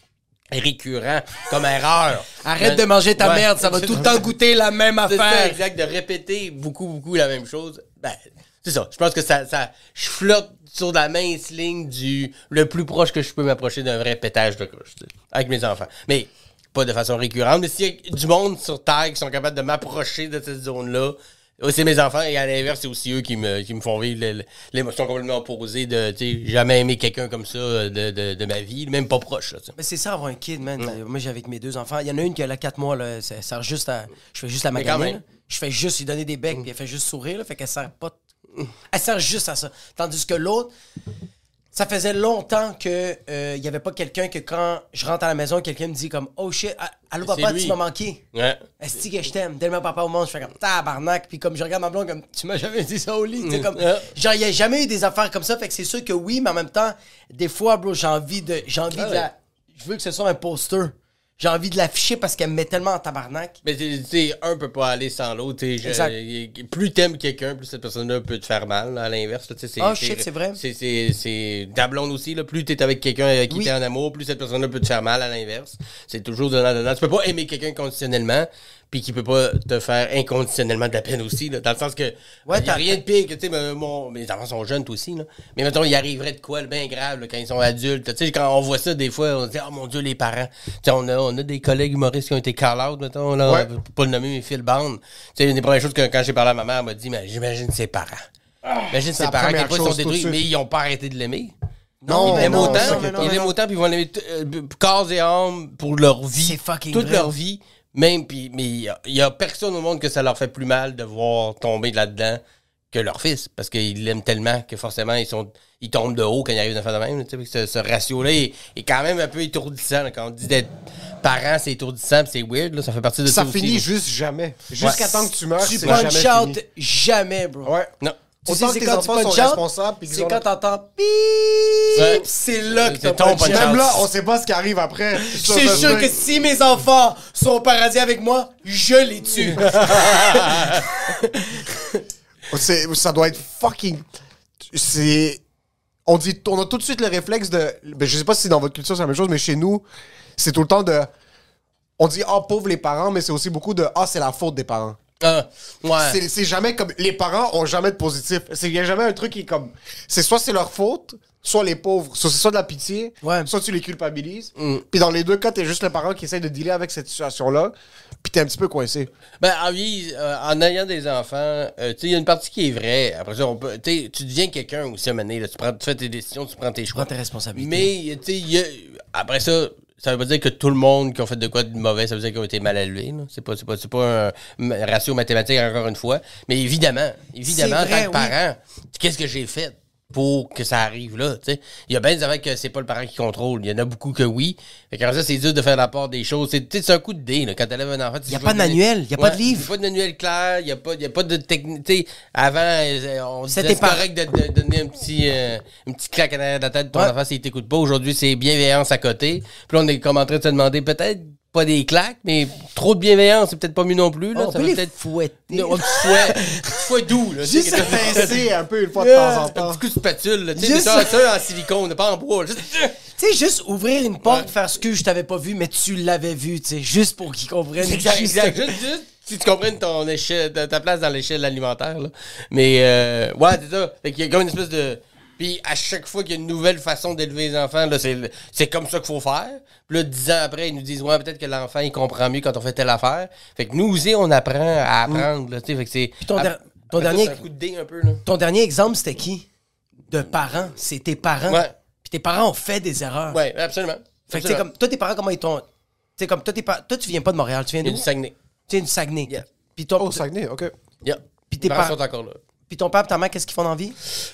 récurrent comme erreur. Arrête Ben, de manger ta ouais. merde, ça va tout le temps goûter la même C'est ça, affaire. exact, de répéter beaucoup, beaucoup la même chose. Ben, C'est ça. Je pense que ça, ça. Je flotte sur la mince ligne du. le plus proche que je peux m'approcher d'un vrai pétage de couche, avec mes enfants. Mais pas de façon récurrente. Mais s'il y a du monde sur Terre qui sont capables de m'approcher de cette zone-là, euh, c'est mes enfants. Et à l'inverse, c'est aussi eux qui me, qui me font vivre l'émotion complètement opposée de, jamais aimé quelqu'un comme ça euh, de, de, de ma vie, même pas proche, là. Mais c'est ça, avoir un kid, man. Moi, j'ai avec mes deux enfants. Il y en a une qui a 4 mois, là. Ça sert juste à. Je fais juste la là. Je fais juste lui donner des becs, puis elle fait juste sourire, là. Fait qu'elle sert pas. Elle sert juste à ça. Tandis que l'autre. Ça faisait longtemps que euh, il y avait pas quelqu'un que quand je rentre à la maison, quelqu'un me dit comme Oh shit, ah, allô C'est papa, tu m'as manqué. Ouais. Est-ce que je t'aime? Tellement papa au monde, je fais comme tabarnak. Puis comme je regarde ma blonde, comme tu m'as jamais dit ça au lit. comme, Ouais. genre, il n'y a jamais eu des affaires comme ça. Fait que c'est sûr que oui, mais en même temps, des fois, bro, j'ai envie de. J'ai envie Ah de la. Je veux que ce soit un poster. J'ai envie de l'afficher parce qu'elle me met tellement en tabarnak. Mais tu sais, un peut pas aller sans l'autre. Plus t'aimes quelqu'un, plus cette personne-là peut te faire mal, là, à l'inverse. sais, Ah, shit, c'est vrai. C'est, c'est, c'est ta blonde aussi. Là, plus t'es avec quelqu'un avec qui Oui. t'es en amour, plus cette personne-là peut te faire mal, à l'inverse. C'est toujours donnant-donnant. Tu peux pas aimer quelqu'un conditionnellement, puis qui peut pas te faire inconditionnellement de la peine aussi. Là, dans le sens que Ouais, a t'as- rien de pire que, tu sais, mon- mes enfants sont jeunes, toi aussi. Là. Mais mettons, il arriverait de quoi, le bien grave, là, quand ils sont adultes. Tu sais, quand on voit ça, des fois, on se dit, oh mon Dieu, les parents. Tu sais, on a, on a des collègues humoristes qui ont été call-out, mettons, là, Ouais. pour pas le nommer, mais Phil Bond. Tu sais, une des premières choses que quand j'ai parlé à ma mère, elle m'a dit, mais j'imagine ses parents. Imagine ses parents, point ils sont détruits, mais ils ont pas arrêté de l'aimer. Non, ils l'aiment autant, ils l'aiment autant, puis ils vont l'aimer euh, corps et âme pour leur vie. C'est fucking Toute vrai. leur vie. Même, puis, mais il y a, personne au monde que ça leur fait plus mal de voir tomber là-dedans que leur fils. Parce qu'ils l'aiment tellement que forcément, ils sont ils tombent de haut quand ils arrivent dans faire de même. tu sais, Ce, ce ratio-là est, est quand même un peu étourdissant. là. Quand on dit d'être parent, c'est étourdissant, c'est weird. Là, ça fait partie de ça, Ça finit juste jamais. Jusqu'à temps que tu meurs, Tu c'est punch jamais out fini. jamais, bro. Ouais. Non. Tu Autant sais, que c'est tes quand tu enfants sont out, responsables, C'est quand t'entends pip, c'est là que t'as ton punch. Même là, on sait pas ce qui arrive après. C'est sûr que si mes enfants sont au paradis avec moi, je les tue. C'est- ça doit être fucking. C'est. On dit, on a tout de suite le réflexe de. Ben, je sais pas si dans votre culture c'est la même chose, mais chez nous, c'est tout le temps de. On dit, ah, pauvres les parents, mais c'est aussi beaucoup de, ah, c'est la faute des parents. Ah, ouais. C'est- C'est jamais comme. Les parents ont jamais de positif. Il y a jamais un truc qui est comme. C'est soit c'est leur faute, soit les pauvres. Soit c'est soit de la pitié, Ouais. soit tu les culpabilises. Mm. Puis dans les deux cas, t'es juste le parent qui essaie de dealer avec cette situation-là, puis t'es un petit peu coincé. Ben, en, vie, euh, en ayant des enfants, euh, tu sais, il y a une partie qui est vraie. Après ça, on peut, tu tu deviens quelqu'un aussi à un moment donné, là. Tu, prends, tu fais tes décisions, tu prends tes choix. Prends tes responsabilités. Mais, tu sais, il y a- après ça, ça veut pas dire que tout le monde qui a fait de quoi de mauvais, ça veut dire qu'ils ont été mal élevés. C'est pas, c'est pas, c'est pas un ratio mathématique, encore une fois. Mais évidemment, évidemment, en tant que parent, qu'est-ce que j'ai fait? Pour que ça arrive là, tu sais. Il y a bien des affaires que c'est pas le parent qui contrôle. Il y en a beaucoup que oui. Fait que ça, c'est dur de faire la part des choses. C'est, un coup de dé, là. Quand t'élèves un enfant, Il y a pas de manuel, il y a pas de livre. Il y a pas de manuel clair, il y a pas, y a pas de technique. Avant, euh, on C'était correct de, de donner un petit, euh, une petite claque à la tête de ton Ouais. enfant s'il t'écoute pas. Aujourd'hui, c'est bienveillance à côté. Puis là, on est comme en train de se demander peut-être pas des claques, mais trop de bienveillance, c'est peut-être pas mieux non plus. Là. On ça peut peut-être fouetter. Non, un petit fouet, un petit fouet doux. Là, Juste pincer un peu une fois de temps en un temps. petit coup de spatule, là, Juste- ça, ça en silicone, pas en bois. Juste... Tu sais, juste ouvrir une porte, faire ce que je t'avais pas vu, mais tu l'avais vu, tu sais, juste pour qu'ils comprennent. Exact, Juste- exact. Juste, juste, si tu comprennes ton échelle, ta, ta place dans l'échelle alimentaire, là. Mais, euh, ouais, c'est ça. Fait qu'il y a comme une espèce de. Puis à chaque fois qu'il y a une nouvelle façon d'élever les enfants, là, c'est, c'est comme ça qu'il faut faire. Puis là, dix ans après, ils nous disent, ouais, peut-être que l'enfant, il comprend mieux quand on fait telle affaire. Fait que nous aussi, on apprend à apprendre, là. Fait que c'est. ton der- ton dernier- c'est un coup de dé un peu, là. Ton dernier exemple, c'était qui? De parents. C'est tes parents. Ouais. Puis tes parents ont fait des erreurs. Ouais, absolument. Fait que, tu sais, comme, toi, tes parents, comment ils t'ont. Tu sais, comme, toi, tes pa- toi, tu viens pas de Montréal, tu viens Il y a d'où? du Saguenay. Tu viens du Saguenay. Yeah. Puis ton, Oh, Saguenay, ok. Yeah. Puis tes parents par- sont encore là. Puis ton père et ta mère, qu'est-ce qu'ils font dans la vie?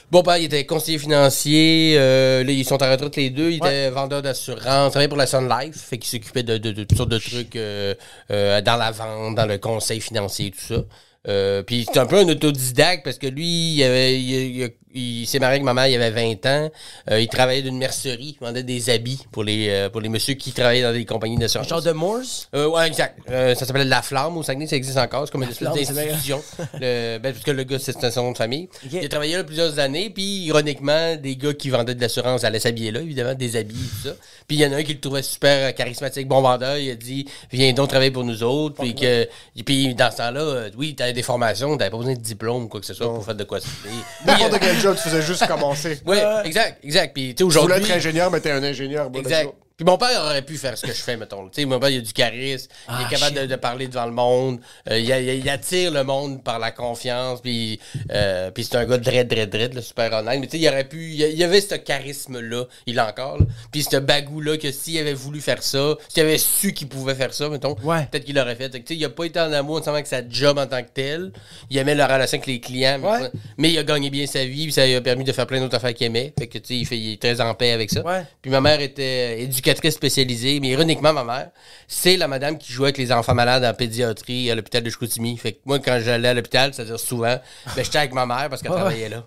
Bon, père, il était conseiller financier. euh, là, ils sont en retraite les deux. Il était vendeur d'assurance. Il travaillait pour la Sun Life. Fait qu'il s'occupait de, de- de toutes sortes de trucs euh, euh, dans la vente, dans le conseil financier, tout ça. Euh, puis c'est un peu un autodidacte parce que lui, il avait, il, il- il s'est marié avec ma mère, il avait 20 ans. Euh, il travaillait d'une mercerie, il vendait des habits pour les, euh, pour les messieurs qui travaillaient dans des compagnies d'assurance. Genre de Morse? Euh, ouais, exact. Euh, ça s'appelle La Flamme au Saguenay, ça existe encore. C'est comme une espèce d'institution. Le- ben, parce que le gars, c'est son nom de famille. Il a travaillé là plusieurs années, puis ironiquement, des gars qui vendaient de l'assurance allaient s'habiller là, évidemment, des habits et tout ça. Puis il y en a un qui le trouvait super euh, charismatique, bon vendeur. Il a dit Viens donc travailler pour nous autres. Puis, que, puis dans ce temps-là, euh, oui, t'avais des formations, t'avais pas besoin de diplôme ou quoi que ce soit pour faire de quoi. N'importe quel job, tu faisais juste commencer. Oui, exact, exact. Puis tu sais, Tu voulais aujourd'hui. être ingénieur, mais t'es un ingénieur. bon, Exact. Puis mon père aurait pu faire ce que je fais, mettons. Tu sais, mon père, il a du charisme, il Ah, est capable de, de parler devant le monde, euh, il, attire le monde par la confiance, puis, euh, puis c'est un gars dread, dread, dread, là, super honnête. Mais tu sais, il aurait pu, il il avait ce charisme-là, il l'a encore, là. puis ce bagou-là, que s'il avait voulu faire ça, s'il avait su qu'il pouvait faire ça, mettons, Ouais. peut-être qu'il l'aurait fait. Que, tu sais, il a pas été en amour avec sa job en tant que tel, il aimait la relation avec les clients, mais, Ouais. mais il a gagné bien sa vie, puis ça lui a permis de faire plein d'autres affaires qu'il aimait, fait que, tu sais, il, fait- il est très en paix avec ça. Ouais. Puis ma mère était éducatrice spécialisée, mais ironiquement, ma mère, c'est la madame qui jouait avec les enfants malades en pédiatrie à l'hôpital de Chicoutimi. Fait que moi, quand j'allais à l'hôpital, c'est-à-dire souvent, ben, j'étais avec ma mère parce qu'elle travaillait là.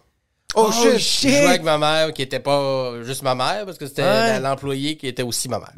Oh, Oh, shit! Je jouais avec ma mère, qui était pas juste ma mère, parce que c'était Ouais. l'employé qui était aussi ma mère.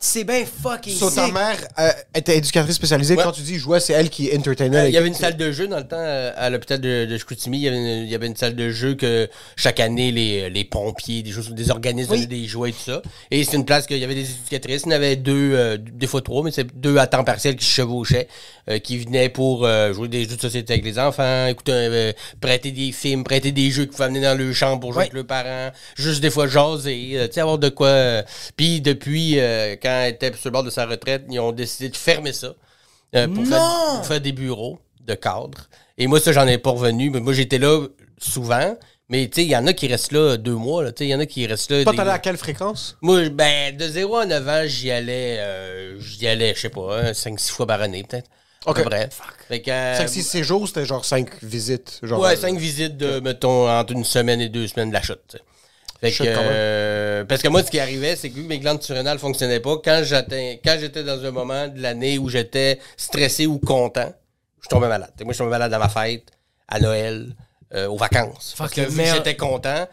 C'est bien fucking So, ta mère euh, était éducatrice spécialisée. Ouais. Quand tu dis jouait, c'est elle qui entertainait. Il y avait une salle de jeu dans le temps euh, à l'hôpital de, de Chicoutimi. Il y, avait une, il y avait une salle de jeu que chaque année, les, les pompiers, des choses, des organismes des jouets et tout ça. Et c'est une place qu'il y avait des éducatrices. Il y en avait deux, euh, des fois trois, mais c'est deux à temps partiel qui se chevauchaient, euh, qui venaient pour euh, jouer des jeux de société avec les enfants, écouter, euh, prêter des films, prêter des jeux qui pouvaient amener dans le chambre pour jouer avec leurs parents, juste des fois jaser, euh, tu sais, avoir de quoi. euh. Puis depuis, euh, quand elle était sur le bord de sa retraite, ils ont décidé de fermer ça euh, pour, faire, Non! pour faire des bureaux de cadre. Et moi, ça, j'en ai pas revenu. Mais moi, j'étais là souvent. Mais tu sais, il y en a qui restent là deux mois. là. Tu sais, Il y en a qui restent là. Toi, des- t'allais à quelle fréquence? Moi, ben, de 0 à 9 ans, j'y allais, euh, j'y allais, je sais pas, 5-6 fois par année, peut-être. Ok. Fait que, euh, 5-6 séjours, c'était genre 5 visites. Genre, Ouais, euh, cinq visites de, mettons, entre une semaine et deux semaines de la chute. tu sais. Fait que, euh, parce que moi, ce qui arrivait, c'est que vu que mes glandes surrénales fonctionnaient pas, quand j'atteins, quand j'étais dans un moment de l'année où j'étais stressé ou content, je tombais malade. Que moi, je tombais malade à ma fête, à Noël, euh, aux vacances. Parce que Fucking vu que merde. j'étais content,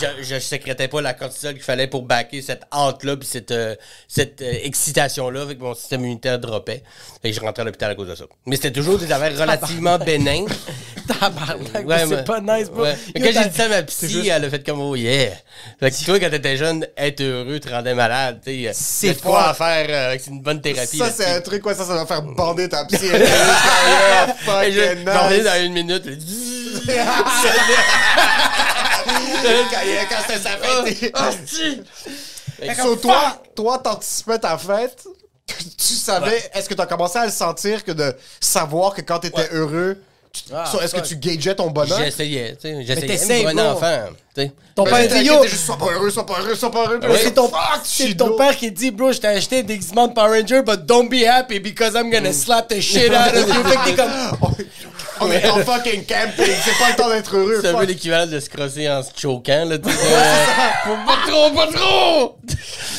je, je sécrétais pas la cortisol qu'il fallait pour backer cette hâte-là puis cette, euh, cette euh, excitation-là. Fait que mon système immunitaire droppait. Fait que je rentrais à l'hôpital à cause de ça. Mais c'était toujours des affaires relativement bénins. Tabarnak, Ouais, c'est pas nice, bro. Ouais. Yo, Quand j'ai dit ça à ma psy, elle a fait comme oh yeah. Fait que toi, quand t'étais jeune, être heureux te rendait malade. tu sais. C'est quoi à faire euh, avec une bonne thérapie. Ça, c'est un truc, ouais, ça, ça va faire bander ta psy. Elle est nice. dans une minute. Quand quand c'était sa fête. So, toi, toi, t'anticipais ta fête. Tu savais, est-ce que t'as commencé à le sentir que de savoir que quand t'étais heureux, Ah, so, est-ce que tu gageais ton bonheur? J'essayais, tu sais. J'essayais. un bro. enfant, tu sais. Ton père dit yo. juste, sois pas heureux, sois pas heureux, sois pas heureux. Mais c'est ton, père qui dit, bro, je t'ai acheté un déguisement de Power Ranger, but don't be happy because I'm gonna slap the shit out of you. Fait que t'es comme, On est en fucking camping, c'est pas le temps d'être heureux. C'est un peu l'équivalent de se crosser en se choquant, là, tu sais. Faut pas trop, pas trop!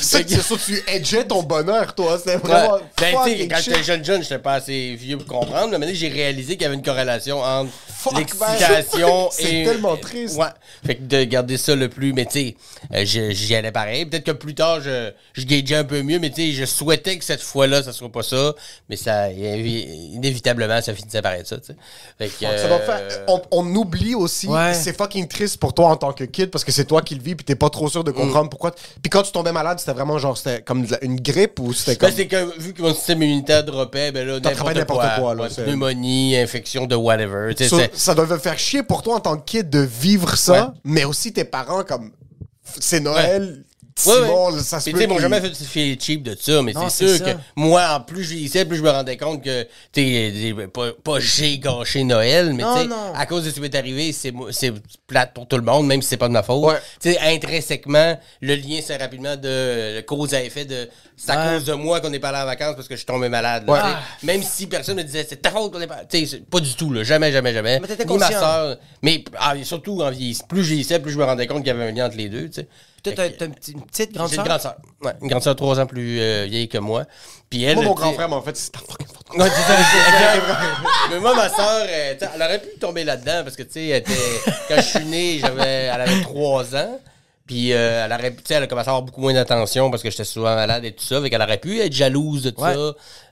C'est c'est ça, tu edgeais ton bonheur, toi. C'était vraiment. Ben, tu sais, fucking quand j'étais jeune, jeune, j'étais pas assez vieux pour comprendre. Mais maintenant, j'ai réalisé qu'il y avait une corrélation entre l'excitation man. C'est tellement triste. Ouais. Fait que de garder ça le plus. Mais tu sais, euh, je- j'y allais pareil. Peut-être que plus tard, je, je gageais un peu mieux. Mais tu sais, je souhaitais que cette fois-là, ça soit pas ça. Mais ça, inévi- inévitablement, ça finissait par être ça, tu sais. Fait que. Ça doit faire- euh, on, on oublie aussi, Ouais. c'est fucking triste pour toi en tant que kid parce que c'est toi qui le vis puis t'es pas trop sûr de Mm. comprendre pourquoi. Puis quand tu tombais malade, c'était vraiment genre c'était comme une grippe ou c'était comme. Ben, c'est que vu que mon système immunitaire droppait, ben là, n'importe n'importe quoi. quoi, là, pneumonie, infection de whatever. tu sais, So, ça doit faire chier pour toi en tant que kid de vivre ça, Ouais. mais aussi tes parents comme c'est Noël. Simon, ouais. ça se peut. bon, qu'il- jamais fait feel cheap de ça, mais c'est sûr ça. que moi, en plus je vieillissais, plus je me rendais compte que, sais, pas, pas j'ai gâché Noël, mais tu sais, à cause de ce qui m'est arrivé, c'est plate pour tout le monde, même si c'est pas de ma faute. Ouais. Tu sais, intrinsèquement, le lien, c'est rapidement de cause à effet de c'est à cause de moi qu'on n'est pas allé en vacances parce que je suis tombé malade. là, sais. Même si personne me disait c'est ta faute qu'on n'est pas. Tu sais, pas du tout, là, jamais, jamais, jamais. Mais t'étais Ni ma conscient. soeur, mais ah, surtout en vieillissant, plus je vieillissais, plus je me rendais compte qu'il y avait un lien entre les deux, tu sais. T'as une petite- grande J'ai une sœur? grande sœur? Ouais, une grande sœur trois ans plus euh, vieille que moi. Puis elle, Moi, mon grand frère m'a fait, c'est exact. Mais moi, ma soeur, elle aurait pu tomber là-dedans parce que, tu sais, elle était- quand je suis né, j'avais, elle avait trois ans. Puis euh, elle aurait pu, tu sais, elle a commencé à avoir beaucoup moins d'attention parce que j'étais souvent malade et tout ça. Fait qu'elle aurait pu être jalouse de tout Ouais. ça.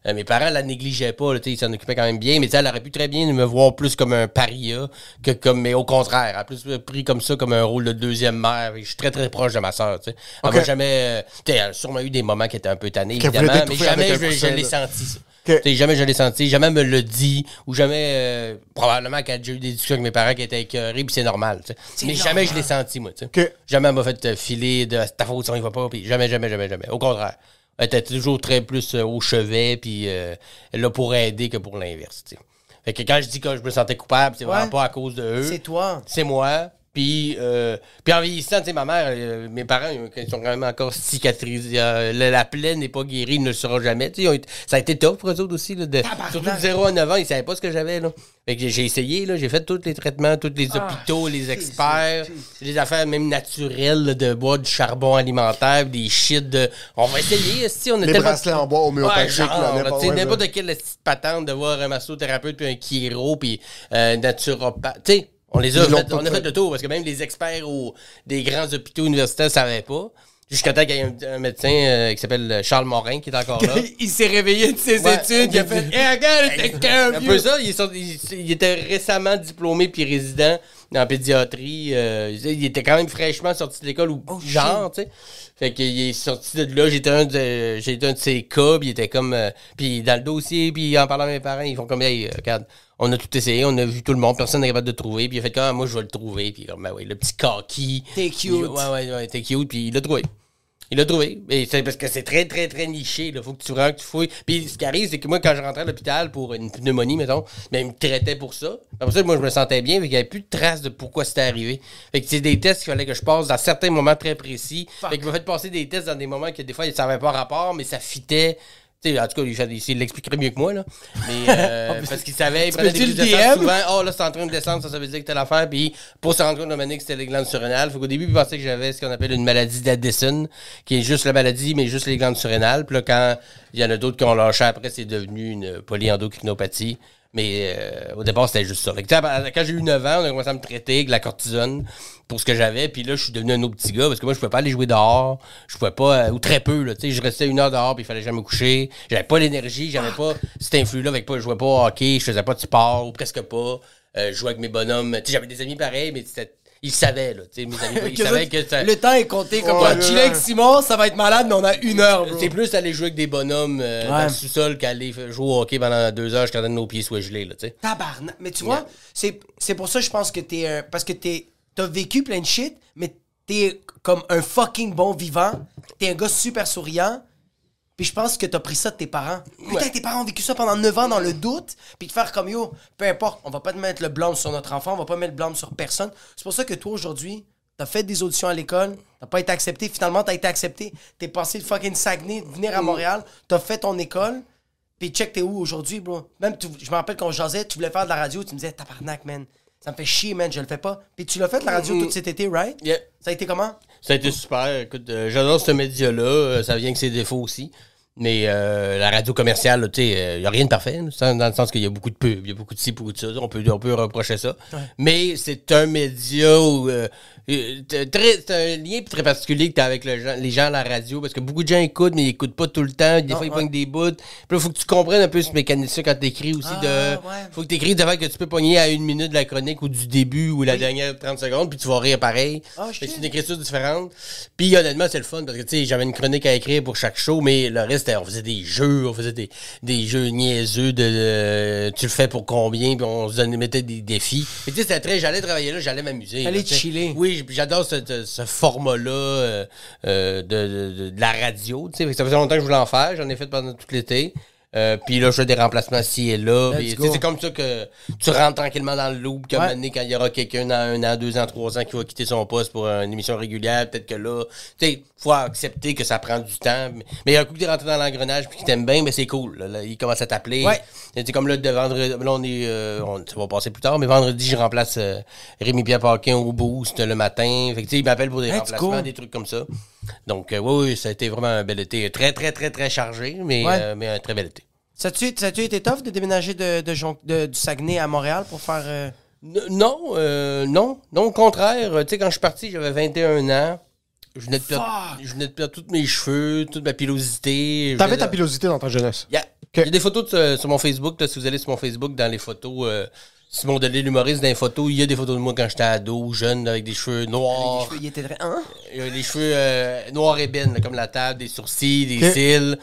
Euh, mes parents la négligeaient pas, là, tu sais, ils s'en occupaient quand même bien. Mais tu sais, elle aurait pu très bien me voir plus comme un paria que comme, mais au contraire. Elle a plus pris comme ça, comme un rôle de deuxième mère. Je suis très, très proche de ma soeur, tu sais. Elle m'a jamais, euh, elle a sûrement eu des moments qui étaient un peu tannés, évidemment. Mais jamais je, je l'ai senti, ça. Ok. Tu sais, jamais je l'ai senti, jamais elle me le dit, ou jamais, euh, probablement qu'elle a déjà eu des discussions avec mes parents qui étaient écœurés, puis c'est normal, tu sais. Mais jamais je l'ai senti, moi, tu sais. Ok. Jamais elle m'a fait euh, filer de ta faute on y va pas, puis jamais, jamais, jamais, jamais. Au contraire. Elle était toujours très plus euh, au chevet, puis euh, là pour aider que pour l'inverse, tu sais. Fait que quand je dis que je me sentais coupable, c'est Ouais. vraiment pas à cause de eux. C'est toi. C'est moi. Puis, euh, puis en vieillissant, tu sais, ma mère, euh, mes parents, ils sont quand même encore cicatrisés. Euh, la, la plaie n'est pas guérie, ils ne le sera jamais. Tu sais, ils ont été- ça a été top pour eux autres aussi. Là, de, surtout de 0 à 9 ans, ils ne savaient pas ce que j'avais. Là. Fait que j'ai essayé, là, j'ai fait tous les traitements, tous les hôpitaux, les experts, les affaires même naturelles, là, de boire du charbon alimentaire, des shit de. On va essayer, si on a Les bracelets en bois homéopathique, Ouais, n'importe- quelle petite patente de voir un massothérapeute puis un chiro puis un naturopathe. Tu sais, on les a fait, on a fait. le tour parce que même les experts au- des grands hôpitaux universitaires ne savaient pas. Jusqu'à temps qu'il y ait un, un médecin euh, qui s'appelle Charles Morin qui est encore là. il s'est réveillé de ses Ouais. études, il a fait Hey, of Un peu ça, il, il- il était récemment diplômé puis résident en pédiatrie. euh, il était quand même fraîchement sorti de l'école ou Oh, genre, tu sais. Fait qu'il est sorti de là, j'étais un de, j'étais un de ses cas, puis il était comme, euh, puis dans le dossier, puis en parlant à mes parents, ils font comme, hey, euh, regarde, on a tout essayé, on a vu tout le monde, personne n'est capable de le trouver, puis il a fait comme, Ah, moi je vais le trouver, puis comme, ben oui, le petit kaki. T'es cute. Ouais, ouais, ouais, t'es cute, puis il l'a trouvé. Il l'a trouvé. Et c'est parce que c'est très, très, très niché. Il faut que tu vraiment que tu fouilles. Puis ce qui arrive, c'est que moi, quand je rentrais à l'hôpital pour une pneumonie, mettons, ben, ils me traitaient pour ça. Après ça, moi, je me sentais bien, mais il n'y avait plus de traces de pourquoi c'était arrivé. Fait que c'est des tests qu'il fallait que je passe dans certains moments très précis. Fait qu'il m'a fait passer des tests dans des moments que des fois, ça n'avait pas rapport, mais ça fitait. Tu sais, en tout cas, il, l'expliquerait mieux que moi, là. Mais, euh, parce qu'il savait, il prenait des prises de sang souvent. Oh, là, c'est en train de descendre, ça, ça veut dire que telle affaire. Puis, pour se rendre compte que c'était les glandes surrénales. Fait qu'au début, il pensait que j'avais ce qu'on appelle une maladie d'Addison, qui est juste la maladie, mais juste les glandes surrénales. Puis là, quand il y en a d'autres qui ont lâché après, c'est devenu une polyendocrinopathie. Mais euh, au départ, c'était juste ça. Que, quand j'ai eu 9 ans, on a commencé à me traiter avec la cortisone pour ce que j'avais. Puis là, je suis devenu un autre petit gars parce que moi, je pouvais pas aller jouer dehors. Je pouvais pas, euh, ou très peu. Là, je restais une heure dehors puis il fallait jamais me coucher. J'avais pas l'énergie, j'avais pas cet influx-là. Avec pas, je jouais pas au hockey, je faisais pas de sport ou presque pas. Euh, je jouais avec mes bonhommes. J'avais des amis pareils, mais c'était- ils savaient. Là, tu sais, mes amis, ils Que savaient autres, que ça- Le temps est compté comme Ouais, chiller avec Simon, ça va être malade, mais on a une heure, bro. C'est plus aller jouer avec des bonhommes euh, dans le sous-sol qu'aller jouer au hockey pendant deux heures jusqu'à nos pieds soient gelés. Là, tu sais. Tabarnak. Mais tu vois, c'est, c'est pour ça que je pense que t'es un. Parce que t'es, t'as vécu plein de shit, mais t'es comme un fucking bon vivant. T'es un gars super souriant. Puis je pense que t'as pris ça de tes parents. Putain, tes parents ont vécu ça pendant 9 ans dans le doute. Puis de faire comme yo, peu importe, on va pas te mettre le blâme sur notre enfant, on va pas mettre le blâme sur personne. C'est pour ça que toi aujourd'hui, t'as fait des auditions à l'école, t'as pas été accepté. Finalement, t'as été accepté. T'es passé de fucking Saguenay, venir à Montréal, t'as fait ton école. Puis check, t'es où aujourd'hui, bro? Même, tu- je me rappelle quand jasait, tu voulais faire de la radio, tu me disais, tabarnak, man. Ça me fait chier, man, je le fais pas. Puis tu l'as fait, la radio, tout cet été, right? Yeah. Ça a été comment? Ça a été super. Écoute, euh, j'adore ce média-là. Euh, ça vient avec ses défauts aussi. Mais euh, la radio commerciale, tu sais, il n'y a rien de parfait. là. Dans le sens qu'il y a beaucoup de pubs, il y a beaucoup de ci, beaucoup de ça. On peut, on peut reprocher ça. Mais c'est un média où. euh, c'est un lien très particulier que tu as avec le gens- les gens à la radio. Parce que beaucoup de gens écoutent, mais ils écoutent pas tout le temps. Des fois, ils ouais. pognent des bouts. Puis là, il faut que tu comprennes un peu ce mécanisme quand tu écris aussi. Ah, de ouais. faut que tu écris que tu peux pogner à une minute de la chronique ou du début ou la dernière 30 secondes, puis tu vas rire pareil. Ah, c'est une écriture différente. Puis honnêtement, c'est le fun parce que tu sais, j'avais une chronique à écrire pour chaque show, mais le reste, on faisait des jeux, on faisait des, des jeux niaiseux de euh, tu le fais pour combien, puis on se donnait, mettait des défis. Et tu sais, c'était très, j'allais travailler là, j'allais m'amuser. Allez chiller. Oui, j'adore ce, ce- format-là euh, euh, de, de- la radio. Ça faisait longtemps que je voulais en faire, j'en ai fait pendant tout l'été. Euh, puis là, je fais des remplacements ici et là. C'est comme ça que tu rentres tranquillement dans le loop. Un Ouais. quand il y aura quelqu'un dans un an, deux ans, trois ans qui va quitter son poste pour une émission régulière, peut-être que là, tu sais, faut accepter que ça prend du temps. Mais il y a un coup que t'es rentré dans l'engrenage puis qui t'aime bien, mais c'est cool. Là, Là, il commence à t'appeler. Ouais. C'est comme là, de vendredi, là, on est, euh, on- ça va passer plus tard, mais vendredi, je remplace euh, Rémi-Pierre Paquin au Boost le matin. Fait que, tu sais, il m'appelle pour des remplacements, des trucs comme ça. Donc, euh, oui, oui, ça a été vraiment un bel été. Très, très, très, très chargé, mais, Ouais. euh, mais un très bel été. Ça a-tu ça été tough de déménager de, de du Saguenay à Montréal pour faire. euh, Non, euh, non, non, au contraire. Tu sais, quand je suis parti, j'avais 21 ans. Je venais de perdre, je venais de perdre tous mes cheveux, toute ma pilosité. T'avais ta pilosité dans ta jeunesse? Yeah. Il y a des photos de- sur mon Facebook. Là, si vous allez sur mon Facebook, dans les photos, euh, Simon Delay, l'humoriste, dans les photos, il y a des photos de moi quand j'étais ado, jeune, avec des cheveux noirs. Les cheveux, il était très. Hein? Il y a les cheveux euh, noirs ébène, là, comme la table, des sourcils, des cils.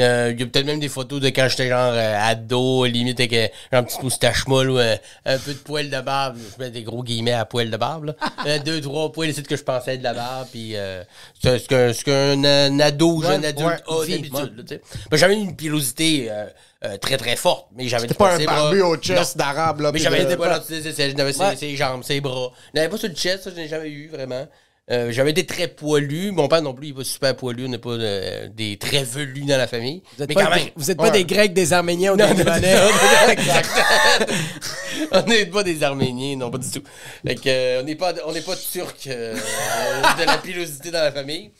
Euh, il y a peut-être même des photos de quand j'étais genre euh, ado, limite avec euh, genre un petit moustache molle ou euh, un peu de poil de barbe. Je mets des gros guillemets à poil de barbe. Là. Euh, deux, trois poils ici que je pensais de la barbe. Puis euh, c'est ce qu'un ce qu'un euh, ado ou jeune Ouais, adulte ouais, a d'habitude. ouais. là, tu sais. Ben, j'avais une pilosité euh, très très forte, mais j'avais C'était pas un barbu au chest d'arabe, là. Mais j'avais de- été pas j'avais ses, jambes, ses bras. Je n'avais pas sur le chest, ça, je n'ai jamais eu, vraiment. Euh, j'avais été très poilu. Mon père non plus, il est pas super poilu. On n'est pas euh, des très velus dans la famille. Vous êtes mais pas, quand même. des- vous êtes pas Ouais. des Grecs, des Arméniens ou des Libanais. on n'est pas des Arméniens, non, pas du tout. Fait que, euh, on n'est pas, on n'est pas turcs de la pilosité dans la famille.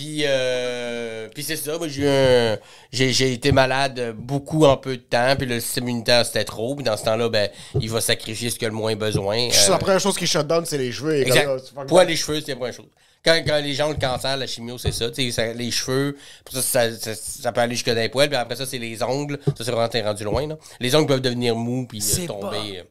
Puis, euh, puis c'est ça, moi j'ai eu un- j'ai, j'ai été malade beaucoup en peu de temps, puis le système immunitaire c'était trop, puis dans ce temps-là, ben, il va sacrifier ce qu'il a le moins besoin. Euh, la première chose qui shut down, c'est les cheveux. Exact. là, that. les cheveux, c'est la première chose. Quand, quand les gens ont le cancer, la chimio, c'est ça. tu sais, ça- les cheveux, pour ça, ça, ça, ça peut aller jusque dans les poils. Puis après ça, c'est les ongles. Ça, c'est vraiment t'es rendu loin. Là. Les ongles peuvent devenir mous puis euh, tomber euh,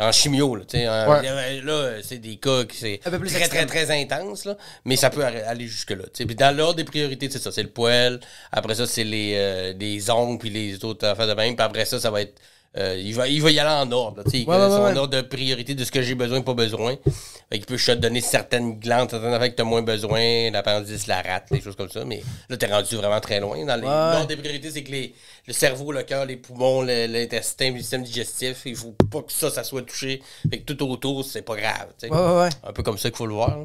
en chimio. Là, tu sais, en- Ouais. euh, là, c'est des cas qui c'est très, très, très intense. Là, mais ça peut aller jusque-là. tu sais. Puis dans l'ordre des priorités, c'est ça. C'est le poil. Après ça, c'est les, euh, les ongles puis les autres affaires de même. Puis après ça, ça va être... euh, il, va, il va y aller en ordre. Là, tu sais, Ouais, ouais, son ouais, ordre de priorité de ce que j'ai besoin, pas besoin. Fait qu'il peut te donner certaines glandes, certaines affaires que t'as moins besoin, l'appendice, la rate, des choses comme ça. Mais là, t'es rendu vraiment très loin. Dans. L'ordre des priorités, c'est que les, le cerveau, le cœur, les poumons, l'intestin, le système digestif, il faut pas que ça, ça soit touché. Fait que tout autour, c'est pas grave. tu. Un peu comme ça qu'il faut le voir. là.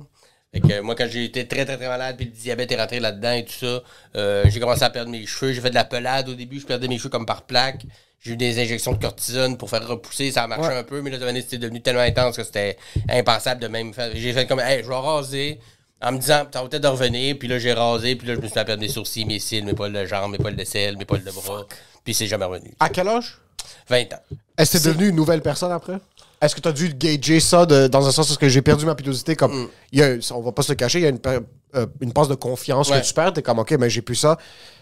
Fait que moi, quand j'ai été très, très, très malade, puis le diabète est rentré là-dedans et tout ça, euh, j'ai commencé à perdre mes cheveux. J'ai fait de la pelade au début, je perdais mes cheveux comme par plaque. J'ai eu des injections de cortisone pour faire repousser, ça a marché un peu, mais là, c'était devenu tellement intense que c'était impensable de même faire. J'ai fait comme, hey, je vais raser. En me disant, va peut-être revenir, puis là, j'ai rasé, puis là, je me suis fait perdre mes sourcils, mes cils, mes poils de jambes, mes poils de sel, mes poils de bras, puis c'est jamais revenu. À quel âge? 20 ans. Est-ce que t'es devenu une nouvelle personne après? Est-ce que t'as dû gager ça de- dans un sens où que j'ai perdu ma pilosité? Comme, Mm. il y a, on va pas se le cacher, il y a une, euh, une passe de confiance Ouais. que tu perds. T'es comme, OK, mais j'ai plus ça.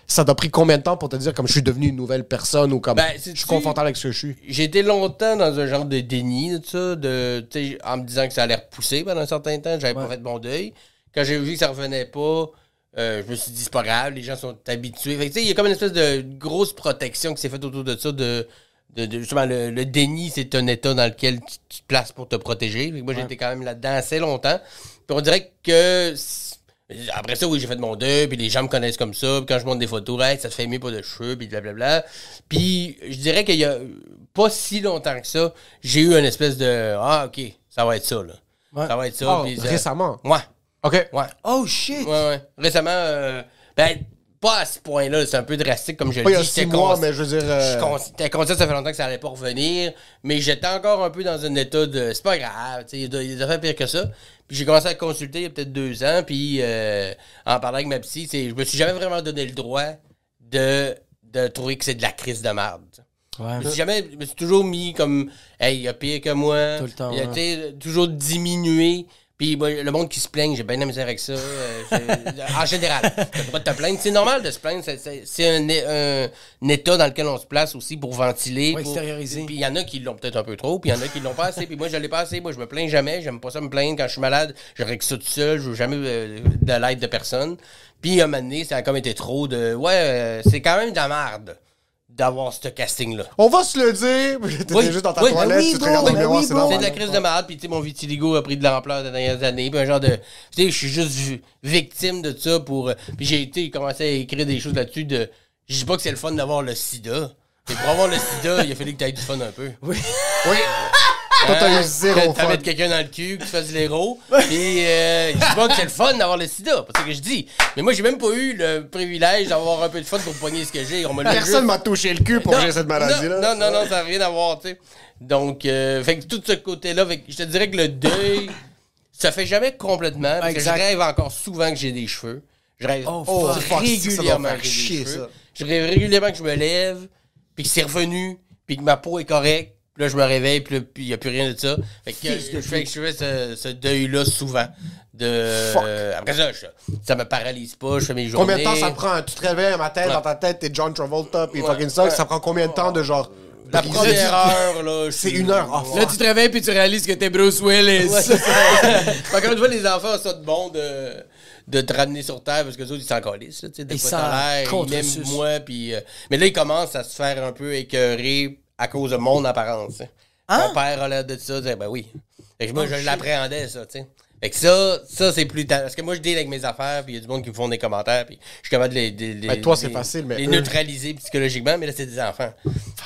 Ça t'a pris combien de temps pour te dire, comme, je suis devenu une nouvelle personne ou comme, Ben, je suis confortable avec ce que je suis? J'ai été longtemps dans un genre de déni de ça, de, tu en me disant que ça allait repousser pendant un certain temps. J'avais pas fait mon deuil. Quand j'ai vu que ça revenait pas, euh, je me suis dit, c'est pas grave, les gens sont habitués. Fait tu il y a comme une espèce de grosse protection qui s'est faite autour de ça, de, de, de- justement, le, le déni, c'est un état dans lequel tu, tu te places pour te protéger. Moi, été quand même là-dedans assez longtemps. Puis on dirait que. Après ça, oui, j'ai fait mon deuil, puis les gens me connaissent comme ça. Puis quand je montre des photos, hey, ça te fait mieux pas de cheveux, puis blablabla. Puis je dirais qu'il y a pas si longtemps que ça, j'ai eu une espèce de Ah, ok, ça va être ça, là. Ouais. Ça va être ça. Puis ça- récemment? Ouais, OK. ouais. Oh shit! Ouais, ouais. Récemment, euh, ben, pas à ce point-là, c'est un peu drastique comme je le Pas il y a dis. six mois, mais je veux dire. je euh, J'étais conscient que ça fait longtemps que ça allait pas revenir, mais j'étais encore un peu dans un état de c'est pas grave, tu sais, il y a des affaires pires que ça. Puis j'ai commencé à consulter il y a peut-être deux ans, puis euh, en parlant avec ma psy, c'est- je me suis jamais vraiment donné le droit de, de trouver que c'est de la crise de merde. Ouais. Je me suis jamais, je me suis toujours mis comme, hey, il y a pire que moi. Tout le temps, Il a, ouais. toujours diminué. Puis moi, le monde qui se plaigne, j'ai bien de la misère avec ça. euh, en général, t'as droit de te plaindre. C'est normal de se plaindre. c'est- C'est c'est un, un- un état dans lequel on se place aussi pour ventiler. Ouais, pour- extérioriser. Puis il y en a qui l'ont peut-être un peu trop, puis il y en a qui l'ont pas assez. Puis moi, je l'ai pas assez. Moi, je me plains jamais. J'aime pas ça me plaindre. Quand je suis malade, je règle ça tout seul. Je veux jamais euh, de l'aide de personne. Puis à un moment donné, ça a comme été trop de... Ouais, euh, c'est quand même de la merde d'avoir ce casting-là. On va se le dire. T'étais Oui, juste dans ta oui, toilette, ben oui, tu te regardes dans le ben miroir, oui, c'est de la crise de malade, puis tu sais, mon vitiligo a pris de l'ampleur des dernières années, puis un genre de... Tu sais, je suis juste vi- victime de ça pour... euh, Puis j'ai été commencé à écrire des choses là-dessus de... Je dis pas que c'est le fun d'avoir le sida, mais pour avoir le sida, il a fallu que tu aies du fun un peu. Oui. Toi, t'as eu zéro T'as fun. mettre quelqu'un dans le cul, que tu fasses l'héros. Puis, euh, je dis pas que c'est le fun d'avoir le sida, c'est ce que je dis. Mais moi, j'ai même pas eu le privilège d'avoir un peu de fun pour pogner ce que j'ai. On me l'a Personne m'a touché le cul pour non, que j'ai cette maladie-là. Non, non, non, non, ça n'a rien à voir, tu sais. Donc, euh, fait que tout ce côté-là, fait que je te dirais que le deuil, ça fait jamais complètement. Parce Exact. que je rêve encore souvent que j'ai des cheveux. Je rêve Oh, Oh, régulièrement que j'ai des chier, cheveux. ça. Je rêve régulièrement que je me lève, puis que c'est revenu, puis que ma peau est correcte. Puis là, je me réveille, puis il n'y a plus rien de ça. Fait que, je, fais, je fais ce, ce deuil-là souvent. De, Fuck. euh, après ça, je- ça me paralyse pas, je fais mes journées. Combien de temps ça prend? Tu te réveilles matin, Ouais. dans ta tête, t'es John Travolta, puis Ouais. fucking ça, Ouais. ça prend combien de temps de genre. La première heure, là. C'est une heure. Oh, Là, tu te réveilles puis tu réalises que t'es Bruce Willis. Quand je vois les enfants, ça de bon de, de te ramener sur terre parce que autres, ils s'en calissent, là, tu sais, de Ils s'en ils m'aiment moi, puis... euh, mais là, ils commencent à se faire un peu écœurer à cause de mon apparence. hein. Hein? Ton père a l'air de ça, je ben oui. Fait que moi, je l'appréhendais, ça, tu sais. Fait que ça, ça c'est plus... ta- Parce que moi, je deal avec mes affaires, puis il y a du monde qui me font des commentaires, puis je suis capable de les... Ben, toi, c'est facile, mais Les eux- neutraliser psychologiquement, mais là, c'est des enfants.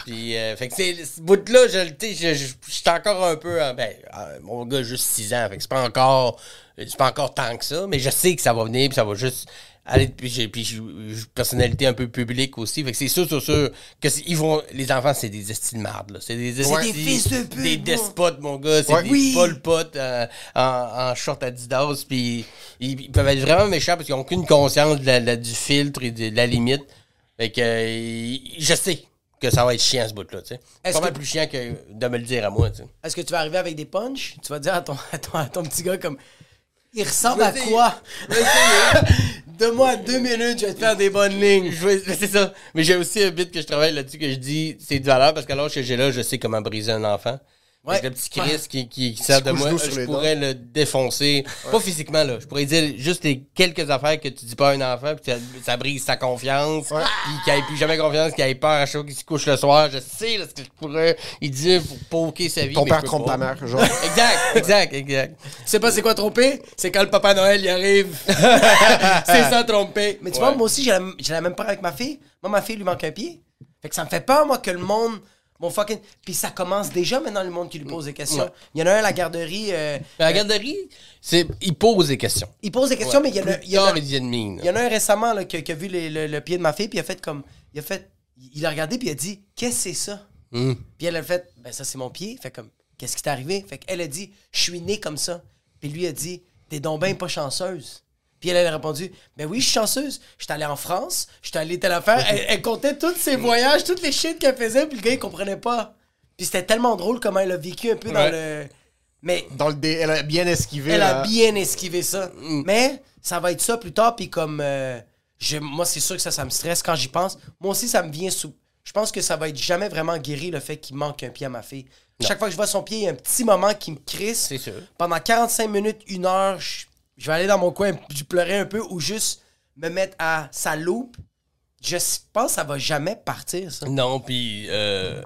Puis, euh, fait que c'est... Ce bout-là, je sais, je- je je suis encore un peu... en- Ben, euh, mon gars a juste 6 ans, fait que c'est pas encore... C'est pas encore tant que ça, mais je sais que ça va venir, puis ça va juste... Aller, puis j'ai puis une personnalité un peu publique aussi. Fait que c'est sûr, sûr, sûr que ils vont. Les enfants, c'est des estimes mardes, là. C'est des, des estis- fils de pute, Des despotes, mon gars. C'est Ouais. des Oui. Paul euh, en, en short Adidas. Puis ils, ils peuvent être vraiment méchants parce qu'ils n'ont aucune conscience de la- la- du filtre et de, la limite. Fait que euh, je sais que ça va être chiant ce bout-là. tu sais. C'est pas mal que- plus chiant que de me le dire à moi. tu sais. Est-ce que tu vas arriver avec des punchs? Tu vas dire à ton, à ton, à ton petit gars comme. Il ressemble à quoi? Donne-moi deux minutes, je vais te faire des bonnes lignes. C'est ça. Mais j'ai aussi un bit que je travaille là-dessus que je dis c'est de valeur parce l'âge que j'ai là, je sais comment briser un enfant. Ouais. Le petit Chris qui, qui, qui sert de moi, je pourrais le défoncer. Pas physiquement, là. Je pourrais dire juste les quelques affaires que tu dis pas à un enfant, puis ça, ça brise sa confiance, puis qu'il ait plus jamais confiance, qu'il ait peur à chaque fois qu'il se couche le soir. Je sais là, ce que je pourrais dire pour poker sa vie. Ton mais père trompe pas. ta mère, genre. Exact, exact, exact. Tu sais pas c'est quoi tromper? C'est quand le Papa Noël y arrive. c'est ça tromper. Mais tu vois, moi aussi, j'ai la, j'ai la même peur avec ma fille. Moi, ma fille lui manque un pied. Fait que ça me fait peur, moi, que le monde. Mon fucking. Puis ça commence déjà maintenant, le monde qui lui pose des questions. Ouais. Il y en a un à la garderie. euh, Mais la garderie, c'est, il pose des questions. il pose des questions, mais il y en a. Il y en a-. Il y en un récemment là, qui, qui a vu les- le, le pied de ma fille, puis il a fait comme. Il a fait. Il a regardé, puis il a dit Qu'est-ce que c'est ça? Hmm. Puis elle a fait Ben, ça, c'est mon pied. Fait comme Qu'est-ce qui t'est arrivé Fait qu'elle a dit Je suis née comme ça. Puis lui a dit T'es donc ben pas chanceuse. Puis elle, elle a répondu Ben oui, je suis chanceuse. J'étais allée en France, j'étais allée telle affaire. Elle, elle comptait tous ses voyages, toutes les shit qu'elle faisait, puis le gars, il comprenait pas. Puis c'était tellement drôle comment elle a vécu un peu dans Ouais. le. Mais Dans le dé, elle a bien esquivé. elle là. a bien esquivé ça. Mais ça va être ça plus tard, puis comme. euh, je- moi, c'est sûr que ça, ça me stresse quand j'y pense. Moi aussi, ça me vient sous. Je pense que ça va être jamais vraiment guéri le fait qu'il manque un pied à ma fille. Chaque fois que je vois son pied, il y a un petit moment qui me crisse. C'est sûr. Pendant 45 minutes, une heure, je, je vais aller dans mon coin, je pleurer un peu ou juste me mettre à sa loupe. Je pense que ça va jamais partir, ça. Non, puis, euh,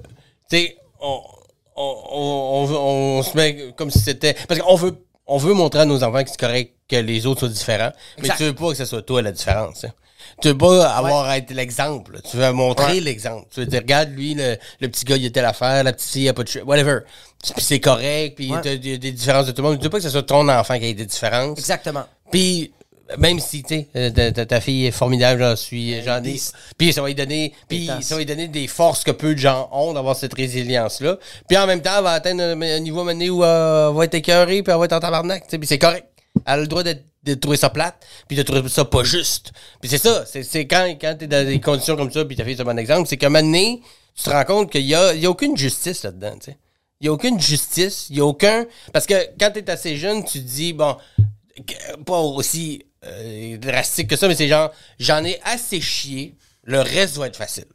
tu sais, on, on, on, on- se met comme si c'était. Parce qu'on veut, on veut montrer à nos enfants que c'est correct que les autres soient différents, Exact. mais tu veux pas que ce soit toi la différence. hein. Tu veux pas avoir à être l'exemple. Tu veux montrer l'exemple. Tu veux dire, regarde, lui, le, le petit gars, il a telle affaire, la petite fille, il a pas de whatever. Puis c'est correct, puis Ouais. t'as des, des différences de tout le monde. Tu veux pas que ce soit ton enfant qui ait des différences. Exactement. Puis même si tu sais euh, ta, ta- fille est formidable, j'en suis j'en ai. Puis ça va lui donner puis ça va lui donner des forces que peu de gens ont d'avoir cette résilience là. Puis en même temps, elle va atteindre un, un niveau mené où euh, elle va être écœurée puis elle va être en tabarnak, tu sais, puis c'est correct. Elle a le droit d'être- de trouver ça plate, puis de trouver ça pas juste. Puis c'est ça, c'est quand, quand t'es dans des conditions comme ça, puis ta fille c'est un bon exemple, c'est qu'à un moment donné, tu te rends compte qu'il y a, y a aucune justice là-dedans, tu sais. Il y a aucune justice, il y a aucun... Parce que quand t'es assez jeune, tu te dis, bon, pas aussi euh, drastique que ça, mais c'est genre, j'en ai assez chié, le reste va être facile.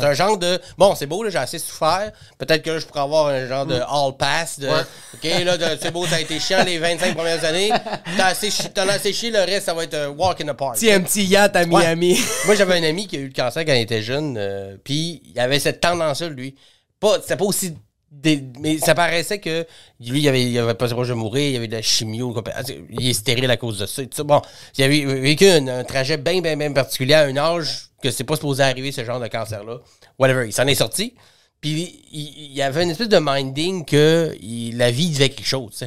C'est un genre de, bon, c'est beau, là, j'ai assez souffert, peut-être que là, je pourrais avoir un genre de all pass, de, ok, là, c'est beau, ça a été chiant les 25 premières années, t'as assez, chi- t'en as assez chié, le reste, ça va être un walk in the park. Petit un petit yacht à Miami. Moi, j'avais un ami qui a eu le cancer quand il était jeune, euh, puis il avait cette tendance-là, lui. Pas, c'était pas aussi. dé- mais ça paraissait que lui, il avait, il avait pas proche de mourir, il avait de la chimio, il est stérile à cause de ça. et tout ça. Bon, il avait vécu un, un trajet bien, bien, bien particulier à un âge que c'est pas supposé arriver, ce genre de cancer-là. Whatever, il s'en est sorti. Puis il, il y avait une espèce de minding que il- la vie devait quelque chose.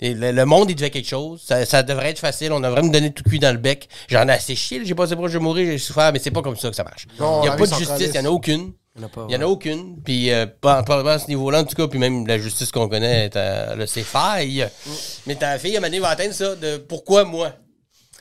Et le, le monde, il devait quelque chose. Ça, ça devrait être facile. On devrait me donner tout cuit dans le bec. J'en ai assez chié. là. J'ai passé proche de mourir. J'ai souffert. Mais c'est pas comme ça que ça marche. Non, il n'y a pas de justice. Il n'y en a aucune. Il y en a pas, Il n'y en a aucune. Puis, euh, pas- probablement à ce niveau-là, en tout cas. Puis même la justice qu'on connaît, a ses failles. Mais ta fille, à un moment donné, va atteindre ça de pourquoi moi?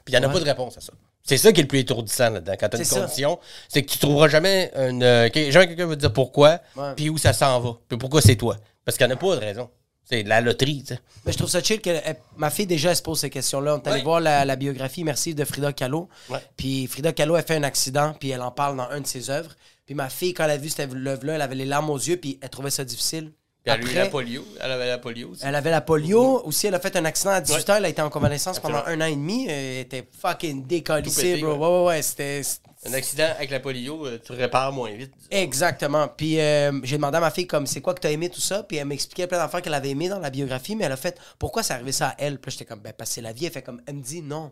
Puis il n'y en a pas de réponse à ça. C'est ça qui est le plus étourdissant là-dedans. Quand t'as une C'est ça. condition, c'est que tu trouveras jamais une. euh, jamais quelqu'un va te dire pourquoi, puis où ça s'en va, puis pourquoi c'est toi. Parce qu'il n'y en a pas de raison. C'est de la loterie, tu sais. Mais je trouve ça chill que elle- ma fille déjà elle se pose ces questions-là. On est allé Ouais. voir la, la biographie Merci de Frida Kahlo. Ouais. Puis Frida Kahlo a fait un accident, puis elle en parle dans une de ses œuvres. Puis ma fille, quand elle a vu cette œuvre-là, elle avait les larmes aux yeux, puis elle trouvait ça difficile. Puis elle a eu la polio. Elle avait la polio aussi. elle avait la polio. Aussi, elle a fait un accident à 18 Ouais. ans. Elle a été en convalescence pendant un an et demi. Elle était fucking pété, bro. ouais. Ouais, ouais. C'était. Un accident avec la polio, euh, tu répares moins vite. Exactement. Puis euh, j'ai demandé à ma fille comme c'est quoi que t'as aimé tout ça, puis elle m'expliquait plein d'affaires qu'elle avait aimé dans la biographie, mais elle a fait pourquoi ça arrivait ça à elle? Puis là, j'étais comme ben parce que c'est la vie. Elle fait comme elle me dit non.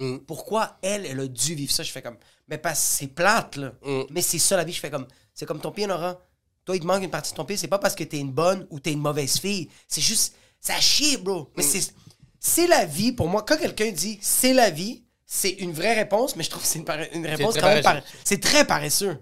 Mm. Pourquoi elle elle a dû vivre ça? Je fais comme mais parce que c'est plate là. Mm. Mais c'est ça la vie. Je fais comme c'est comme ton pied Nora. Toi il te manque une partie de ton pied. C'est pas parce que t'es une bonne ou t'es une mauvaise fille. C'est juste ça chie bro. Mais Mm. c'est c'est la vie pour moi. Quand quelqu'un dit c'est la vie, c'est une vraie réponse, mais je trouve que c'est une, réponse quand même c'est très paresseux.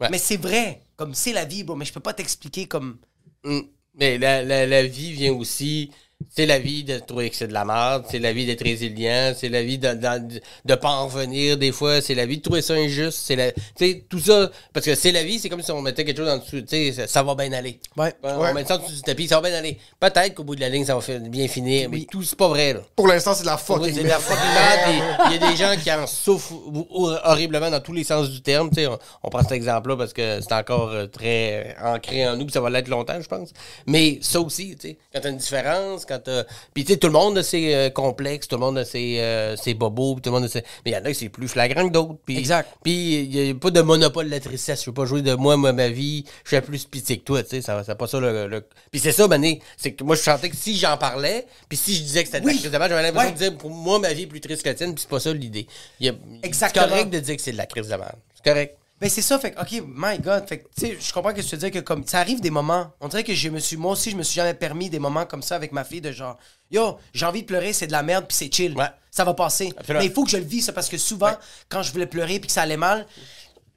Ouais. Mais c'est vrai. Comme c'est la vie, bro. Mais je peux pas t'expliquer comme. Mm. Mais la, la, la vie vient aussi. C'est la vie de trouver que c'est de la merde, c'est la vie d'être résilient, c'est la vie de, de, de pas en revenir des fois, c'est la vie de trouver ça injuste, c'est la. Tu sais, tout ça. Parce que c'est la vie, c'est comme si on mettait quelque chose en dessous, tu sais, ça, ça va bien aller. Ouais. On Ouais. met ça en dessous du tapis, ça va bien aller. Peut-être qu'au bout de la ligne, ça va faire- bien finir, mais Oui. tout, c'est pas vrai, là. Pour l'instant, c'est de la Oui, fucking c'est de la merde. fucking merde. Il y a des gens qui en souffrent hor- horriblement dans tous les sens du terme. Tu sais, on, on prend cet exemple-là parce que c'est encore euh, très ancré en nous, puis ça va l'être longtemps, je pense. Mais ça aussi, tu sais, quand t'as une différence, quand t'as. Puis tu sais, tout le monde a ses euh, complexes, tout le monde a ses, euh, ses bobos, puis tout le monde a ses. Mais il y en a qui c'est plus flagrant que d'autres. Puis, Exact. Puis il n'y a pas de monopole de la tristesse. Je veux pas jouer de moi, moi, ma vie. Je suis plus pitié que toi, tu sais. Ça, c'est pas ça le. le- Puis c'est ça, Mané. C'est que moi, je sentais que si j'en parlais, puis si je disais que c'était de la crise de merde, j'avais l'impression Ouais. de dire pour moi, ma vie est plus triste que la tienne, puis c'est pas ça l'idée. A- Exactement. C'est correct de dire que c'est de la crise de merde. C'est correct. Ben c'est ça, fait que, ok, my god, fait tu sais, je comprends que tu veux dire que comme, ça arrive des moments, on dirait que je me suis, moi aussi, je me suis jamais permis des moments comme ça avec ma fille de genre, yo, j'ai envie de pleurer, c'est de la merde, puis c'est chill, Ouais. ça va passer. Absolument. Mais il faut que je le vis, ça, parce que souvent, quand je voulais pleurer puis que ça allait mal,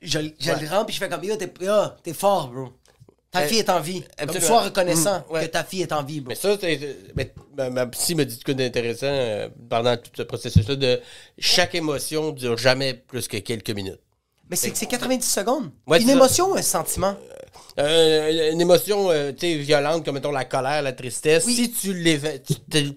je, je Ouais. le rends puis je fais comme, yo, t'es, yo, t'es fort, bro. Ta fille est en vie. Absolument. sois reconnaissant Mm, ouais. que ta fille est en vie, bro. Mais ça, c'est. mais ma, ma psy m'a dit quoi d'intéressant euh, pendant tout ce processus-là de chaque émotion dure jamais plus que quelques minutes. Mais c'est que c'est 90 secondes. Ouais, Une émotion ou un sentiment? Euh, une émotion euh, violente comme mettons la colère, la tristesse, Oui. si tu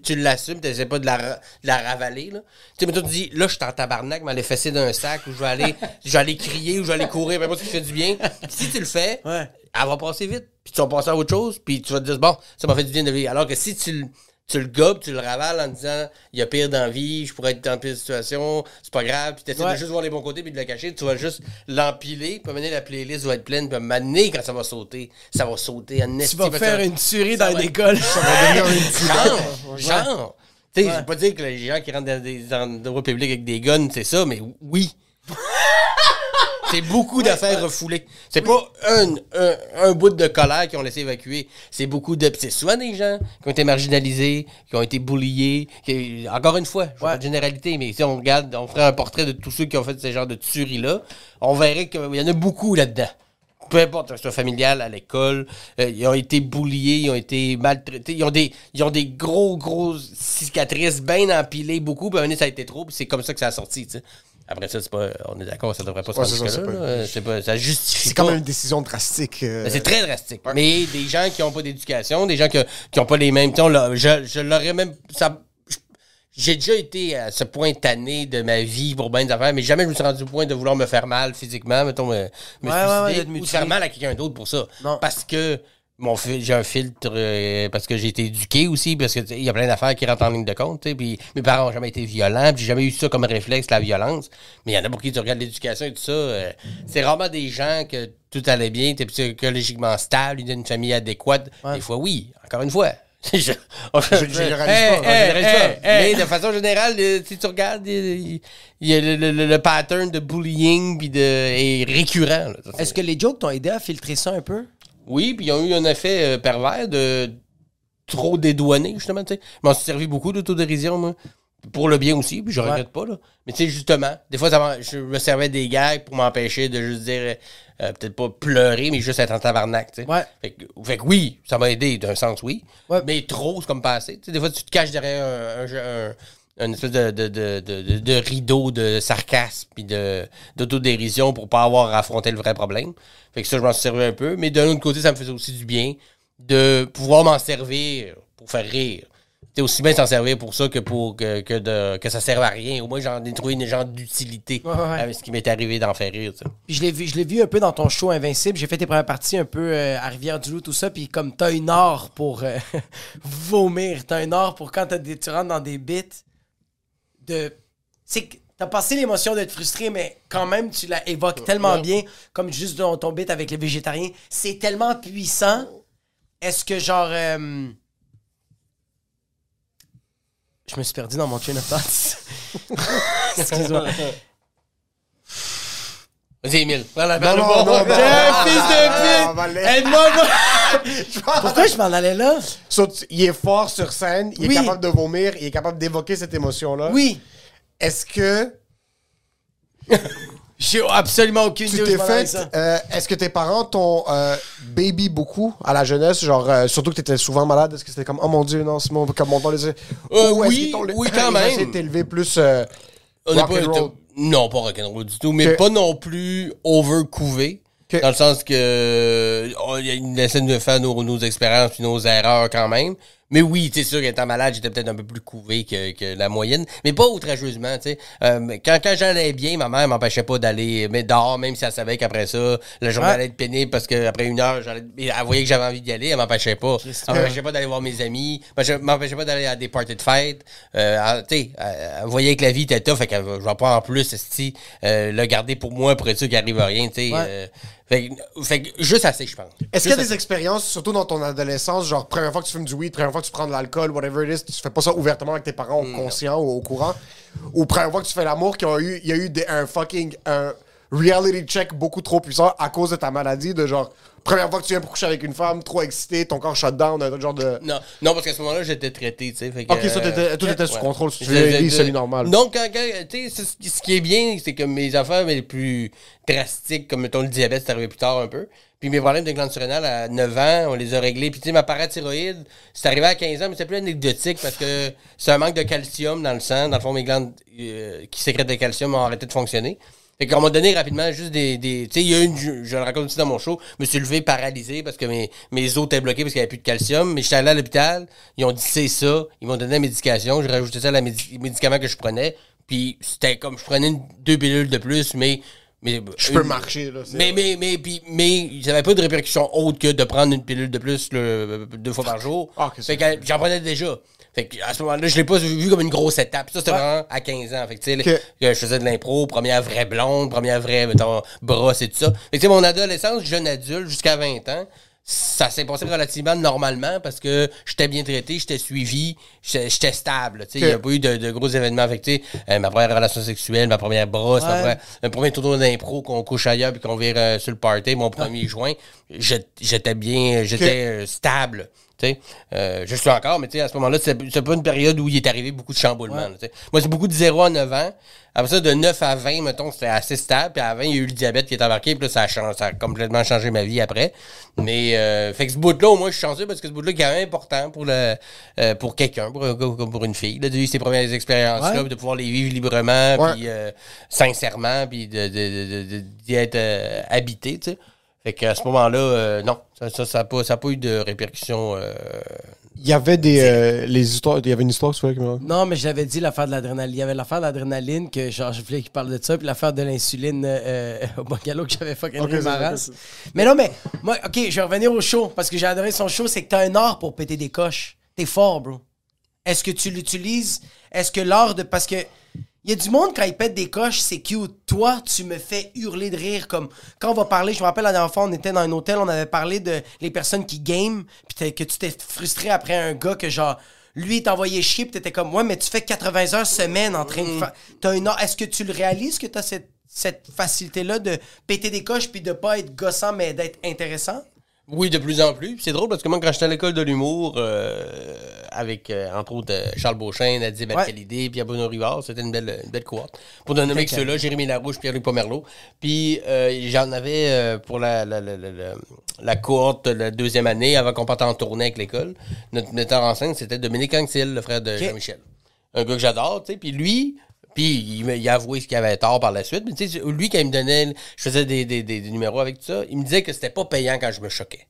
tu, l'assumes, tu n'essaies pas de la, de la ravaler. Là. Tu sais, mettons, tu dis, là, je suis en tabarnak, mais les fesser d'un sac, ou je vais aller, je vais aller crier, ou je vais aller courir, peu importe ce qui fait du bien. Si tu le fais, Ouais. elle va passer vite. Puis tu vas passer à autre chose, puis tu vas te dire, bon, ça m'a fait du bien de vivre. Alors que si tu, le- tu le gobes, tu le ravales en disant, il y a pire dans la vie, je pourrais être dans pire situation, c'est pas grave, puis tu essaies Ouais. de juste voir les bons côtés, puis de le cacher, tu vas juste l'empiler, puis amener la playlist va être pleine, puis m'amener quand ça va sauter, ça va sauter en Tu vas faire une tuerie dans va- une école. Genre, genre. Tu sais, je veux pas dire que les gens qui rentrent dans des endroits publics avec des guns, c'est ça, mais oui. C'est beaucoup d'affaires refoulées. C'est pas un, un, un bout de colère qu'ils ont laissé évacuer. C'est beaucoup de. C'est souvent des gens qui ont été marginalisés, qui ont été bulliés. qui- encore une fois, je Ouais. pas de généralité, mais si on regarde, on ferait un portrait de tous ceux qui ont fait ce genre de tueries-là, on verrait qu'il y en a beaucoup là-dedans. Peu importe, que ce soit familial, à l'école, euh, ils ont été bouliés, ils ont été maltraités, ils ont des, ils ont des gros, gros cicatrices bien empilées, beaucoup, puis à un moment donné, ça a été trop, puis c'est comme ça que ça a sorti, tu sais. Après ça, c'est pas, on est d'accord, ça devrait pas se c'est ça, c'est pas- là. C'est pas, ça justifie C'est quand même une décision drastique. euh, C'est très drastique. Mais des gens qui n'ont pas d'éducation, des gens qui n'ont pas les mêmes tons, là, je, je l'aurais même. ça- J'ai déjà été à ce point tanné de ma vie pour bien des affaires, mais jamais je me suis rendu au point de vouloir me faire mal physiquement, mettons, me, me Ouais, ouais, ouais, suicider ou de faire mal à quelqu'un d'autre pour ça. Non. Parce que mon j'ai un filtre, euh, parce que j'ai été éduqué aussi, parce que tu sais, il y a plein d'affaires qui rentrent en ligne de compte. Puis mes parents n'ont jamais été violents, puis j'ai jamais eu ça comme réflexe, la violence. Mais il y en a pour qui tu regardes l'éducation et tout ça. euh, c'est rarement des gens que tout allait bien, tu es psychologiquement stable, une famille adéquate. Des fois, oui, encore une fois. je, je, généralise Hey, pas, hey, je généralise hey, pas. hey. Mais de façon générale, euh, si tu regardes, il il y a le, le- le- pattern de bullying puis de, est récurrent. Est-ce que les jokes t'ont aidé à filtrer ça un peu? Oui, puis ils ont eu un effet euh, pervers de trop dédouaner, justement. tu sais. Je m'en suis servi beaucoup d'autodérision, moi. Pour le bien aussi, puis je regrette pas, là. Mais tu sais, justement, des fois, ça je me servais des gags pour m'empêcher de juste dire, euh, peut-être pas pleurer, mais juste être en tabarnak, tu sais. Ouais. Fait que, fait que oui, ça m'a aidé d'un sens, oui. Ouais. Mais trop, c'est comme pas assez. Tu sais, des fois, tu te caches derrière un, un- un- une espèce de, de, de, de, de- de rideau de sarcasme puis de d'autodérision pour pas avoir à affronter le vrai problème. Fait que ça, je m'en suis servi un peu. Mais d'un autre côté, ça me faisait aussi du bien de pouvoir m'en servir pour faire rire. C'est aussi bien s'en servir pour ça que pour que, que, de, que ça serve à rien. Au moins, j'en ai trouvé une genre d'utilité Ouais, ouais, ouais. avec ce qui m'est arrivé d'en faire rire. Puis je l'ai vu, je l'ai vu un peu dans ton show Invincible. J'ai fait tes premières parties un peu euh, à Rivière-du-Loup, tout ça. Puis comme t'as une heure pour euh, vomir, t'as une heure pour quand t'as des, tu rentres dans des bits de. C'est que t'as passé l'émotion d'être frustré, mais quand même, tu la évoques tellement bien, comme juste dans ton bit avec les végétariens. C'est tellement puissant. Est-ce que genre. euh, Je me suis perdu dans mon chain of thoughts. Excuse-moi. Vas-y, Emile. Voilà, Non, fils de Ah, pute! Valet. Aide-moi! Pourquoi je m'en allais là? So, il est fort sur scène, il Oui. est capable de vomir, il est capable d'évoquer cette émotion-là. Oui. Est-ce que J'ai absolument aucune tu t'es fait. ça. euh, Est-ce que tes parents t'ont euh, baby beaucoup à la jeunesse? Genre, euh, surtout que t'étais souvent malade. Est-ce que c'était comme, oh mon dieu, non, c'est mon. Comme mon père le disait. Euh, Ou oui, oui, quand même. t'élever plus. euh, On rock pas and roll? non pas rock'n'roll du tout, mais pas non plus overcouvé. Dans le sens que on, il essaie de faire nos, nos expériences puis nos erreurs quand même. Mais oui, c'est sûr qu'étant malade, j'étais peut-être un peu plus couvé que, que la moyenne. Mais pas outrageusement, tu sais. Euh, quand quand j'allais bien, ma mère m'empêchait pas d'aller mais dehors, même si elle savait qu'après ça, la journée Ouais. allait être pénible parce qu'après une heure, j'allais- elle voyait que j'avais envie d'y aller, elle m'empêchait pas. Elle m'empêchait pas d'aller voir mes amis, elle m'empêchait pas d'aller à des parties de fête. Euh, elle- tu sais, elle, voyait que la vie était tough, fait qu'elle je vais pas en plus, esti, euh, le garder pour moi pour être sûr qu'il arrive à rien, tu sais. Ouais. Fait, que- fait que juste assez, je pense. Est-ce qu'il y a des expériences, surtout dans ton adolescence, genre première fois que tu fumes du weed, première fois que tu prends de l'alcool, whatever it is, tu fais pas ça ouvertement avec tes parents au conscient ou au courant, ou première fois que tu fais l'amour, qu'il y a eu, il y a eu des- un fucking un reality check beaucoup trop puissant à cause de ta maladie, de genre première fois que tu viens pour coucher avec une femme, trop excité, ton corps shut down, un genre de. Non, non, parce qu'à ce moment-là, j'étais traité, tu sais. fait que, Ok, ça, t'étais- tout était sous ouais. contrôle, tu Je- faisais une semi-normale. Quand, quand- tu sais, ce qui est bien, c'est que mes affaires les plus drastiques, comme mettons le diabète, c'est arrivé plus tard un peu. Puis mes problèmes de glande surrénale à 9 ans, on les a réglés. Puis tu sais, ma parathyroïde, c'est arrivé à 15 ans, mais c'est plus anecdotique parce que c'est un manque de calcium dans le sang. Dans le fond, mes glandes euh, qui sécrètent de calcium ont arrêté de fonctionner. Fait qu'on m'a donné rapidement juste des. des tu sais, il y a une. Je, le raconte aussi dans mon show. Je me suis levé paralysé parce que mes, mes os étaient bloqués parce qu'il n'y avait plus de calcium. Mais j'étais allé à l'hôpital. Ils ont dit c'est ça. Ils m'ont donné la médication. J'ai rajouté ça à la médi- médicament que je prenais. Puis c'était comme je prenais une- deux pilules de plus, mais. Mais Je peux une- marcher, là. mais, mais, mais, mais, pas de répercussions autres que de prendre une pilule de plus le- deux fois par jour. Ah, fait que j'en prenais déjà. Fait que à ce moment-là, je l'ai pas vu comme une grosse étape. Ça, c'était vraiment à 15 ans. Fait que, que je faisais de l'impro, première vraie blonde, première vraie, mettons, brosse et tout ça. Fait que, mon adolescence, jeune adulte, jusqu'à 20 ans, ça s'est passé relativement normalement parce que j'étais bien traité, j'étais suivi, j'étais stable. Tu sais, il n'y a pas eu de, de gros événements affectés. ma première relation sexuelle, ma première brosse, ma première- un premier tournoi d'impro qu'on couche ailleurs puis qu'on vire euh, sur le party, mon premier j'ai- j'étais bien, j'étais euh, stable. Sais. Euh, je suis encore, mais tu sais, à ce moment-là, c'est pas une période où il est arrivé beaucoup de chamboulements. là. Moi, c'est beaucoup de 0 à 9 ans. Après ça, de 9 à 20, mettons, c'était assez stable. Puis à 20, il y a eu le diabète qui est embarqué. Puis là, ça a, changé- ça a complètement changé ma vie après. Mais, euh, fait que ce bout-là, au moins, je suis chanceux parce que ce bout-là est quand même important pour le, euh, pour quelqu'un, pour un gars comme pour une fille, là, de vivre ses premières expériences-là, Ouais. de pouvoir les vivre librement, puis euh, sincèrement, puis de, de, de, de- d'y être habité, tu sais. Fait qu'à ce moment-là, euh, non, ça n'a ça, pas, ça a pas eu de répercussions. euh, Il y avait des. euh, les histoires. Il y avait une histoire me racontes? Non, mais je l'avais dit, l'affaire de l'adrénaline. Il y avait l'affaire de l'adrénaline que, genre, je voulais qu'il parle de ça, puis l'affaire de l'insuline euh, au bungalow que j'avais fucking Ok, ri c'est ma vrai, race. Mais non, mais, moi, OK, je vais revenir au show, parce que j'ai adoré son show, c'est que t'as un art pour péter des coches. T'es fort, bro. Est-ce que tu l'utilises? Est-ce que l'art de... Parce que... Il y a du monde, quand ils pètent des coches, c'est cute. Toi, tu me fais hurler de rire. Comme quand on va parler, je me rappelle la dernière fois, on était dans un hôtel, on avait parlé de les personnes qui game, puis que tu t'es frustré après un gars que genre, lui, il t'envoyait chier, puis t'étais comme, ouais, mais tu fais 80 heures semaine en train de faire. T'as une. Est-ce que tu le réalises que t'as cette, cette facilité-là de péter des coches, puis de pas être gossant, mais d'être intéressant? Oui, de plus en plus. Puis C'est drôle parce que moi, quand j'étais à l'école de l'humour, euh, avec, euh, entre autres, euh, Charles Beauchamp, Nadia Ouais. Puis Bruno Rivard, c'était une belle, une belle cohorte. Pour ne nommer que ceux-là, Jérémy Larouche, Pierre-Luc Pomerleau. Puis j'en avais pour la, la, la, la, la- la cohorte de la deuxième année, avant qu'on parte en tournée avec l'école. Notre metteur en scène, c'était Dominique Anctil, le frère de Jean-Michel. un gars que j'adore, tu sais. Puis lui, puis il, il a avoué ce qu'il avait tort par la suite. Mais tu sais, lui, quand il me donnait, je faisais des, des, des- des numéros avec tout ça, il me disait que c'était pas payant quand je me choquais.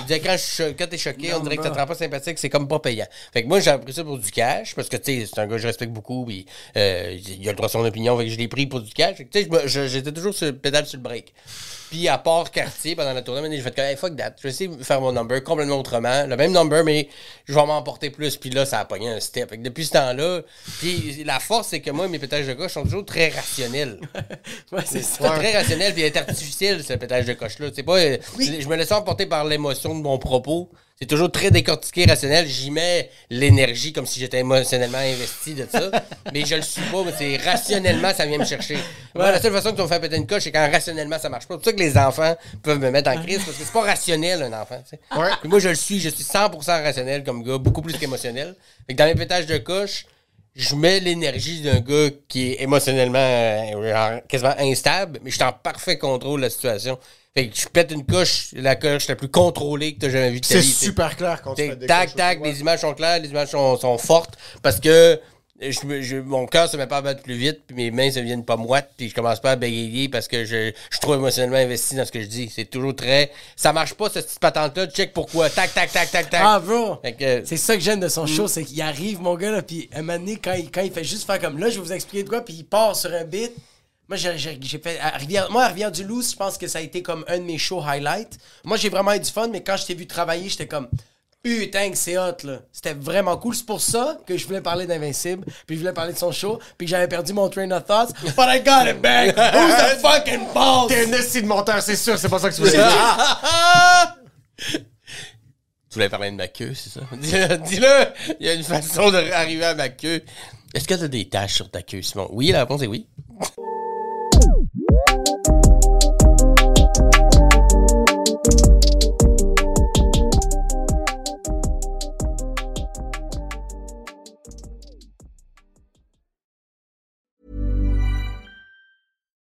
Il disait quand, je, quand t'es choqué, on dirait que ça te rend pas sympathique, c'est comme pas payant. Fait que moi, j'ai pris ça pour du cash, parce que, tu sais, c'est un gars que je respecte beaucoup, puis euh, il a le droit à son opinion, fait que je l'ai pris pour du cash. Tu sais, j'étais toujours sur le pédale sur le break. Puis à part quartier, pendant la tournée, j'ai fait hey, fuck that, je vais essayer de faire mon number complètement autrement. Le même number, mais je vais m'emporter plus. Puis là, ça a pogné un step. Depuis ce temps-là, puis la force, c'est que moi, mes pétages de gauche sont toujours très rationnels. Ouais, c'est ça. très rationnel puis est artificiel, ce pétage de coche-là. C'est pas, Je me laisse emporter par l'émotion de mon propos. C'est toujours très décortiqué, rationnel. J'y mets l'énergie comme si j'étais émotionnellement investi de ça. mais je le suis pas, mais c'est rationnellement, ça vient me chercher. Moi, la seule façon que tu me fais péter une coche, c'est quand rationnellement, ça marche pas. C'est pour ça que les enfants peuvent me mettre en crise, parce que c'est pas rationnel, un enfant. tu sais. Ouais. Puis moi, je le suis. Je suis 100% rationnel comme gars, beaucoup plus qu'émotionnel. Fait que dans mes pétages de coche, je mets l'énergie d'un gars qui est émotionnellement euh, genre, quasiment instable, mais je suis en parfait contrôle de la situation. Fait que je pète une coche, la coche la plus contrôlée que tu as jamais vue de ta C'est vie. super clair quand tu des Tac, tac, les images sont claires, les images sont, sont fortes parce que je, mon cœur se met pas à battre plus vite, puis mes mains ne deviennent pas moites, puis je commence pas à bégayer parce que je, je suis trop émotionnellement investi dans ce que je dis. C'est toujours très. Ça marche pas, cette petite patente-là. Check pourquoi. Tac, tac, tac, tac, tac. Ah, bro! Que- C'est ça que j'aime de son Mm. show, c'est qu'il arrive, mon gars, là, puis un moment donné, quand il, quand il fait juste faire comme là, je vais vous expliquer de quoi, puis il part sur un beat. Moi, j'ai fait. À Rivière, moi, à Rivière-du-Loup, je pense que ça a été comme un de mes shows highlights. Moi, j'ai vraiment eu du fun, mais quand je t'ai vu travailler, j'étais comme. Putain, que c'est hot, là. C'était vraiment cool. C'est pour ça que je voulais parler d'Invincible, puis je voulais parler de son show, puis que j'avais perdu mon train of thoughts. But I got it back! Who's the fucking boss? T'es un esti de menteur, c'est sûr, c'est pas ça que tu voulais dire. Tu voulais parler de ma queue, c'est ça? Dis-le! Il y a une façon d'arriver à ma queue. Est-ce que tu as des taches sur ta queue, Simon? Oui, la réponse est oui.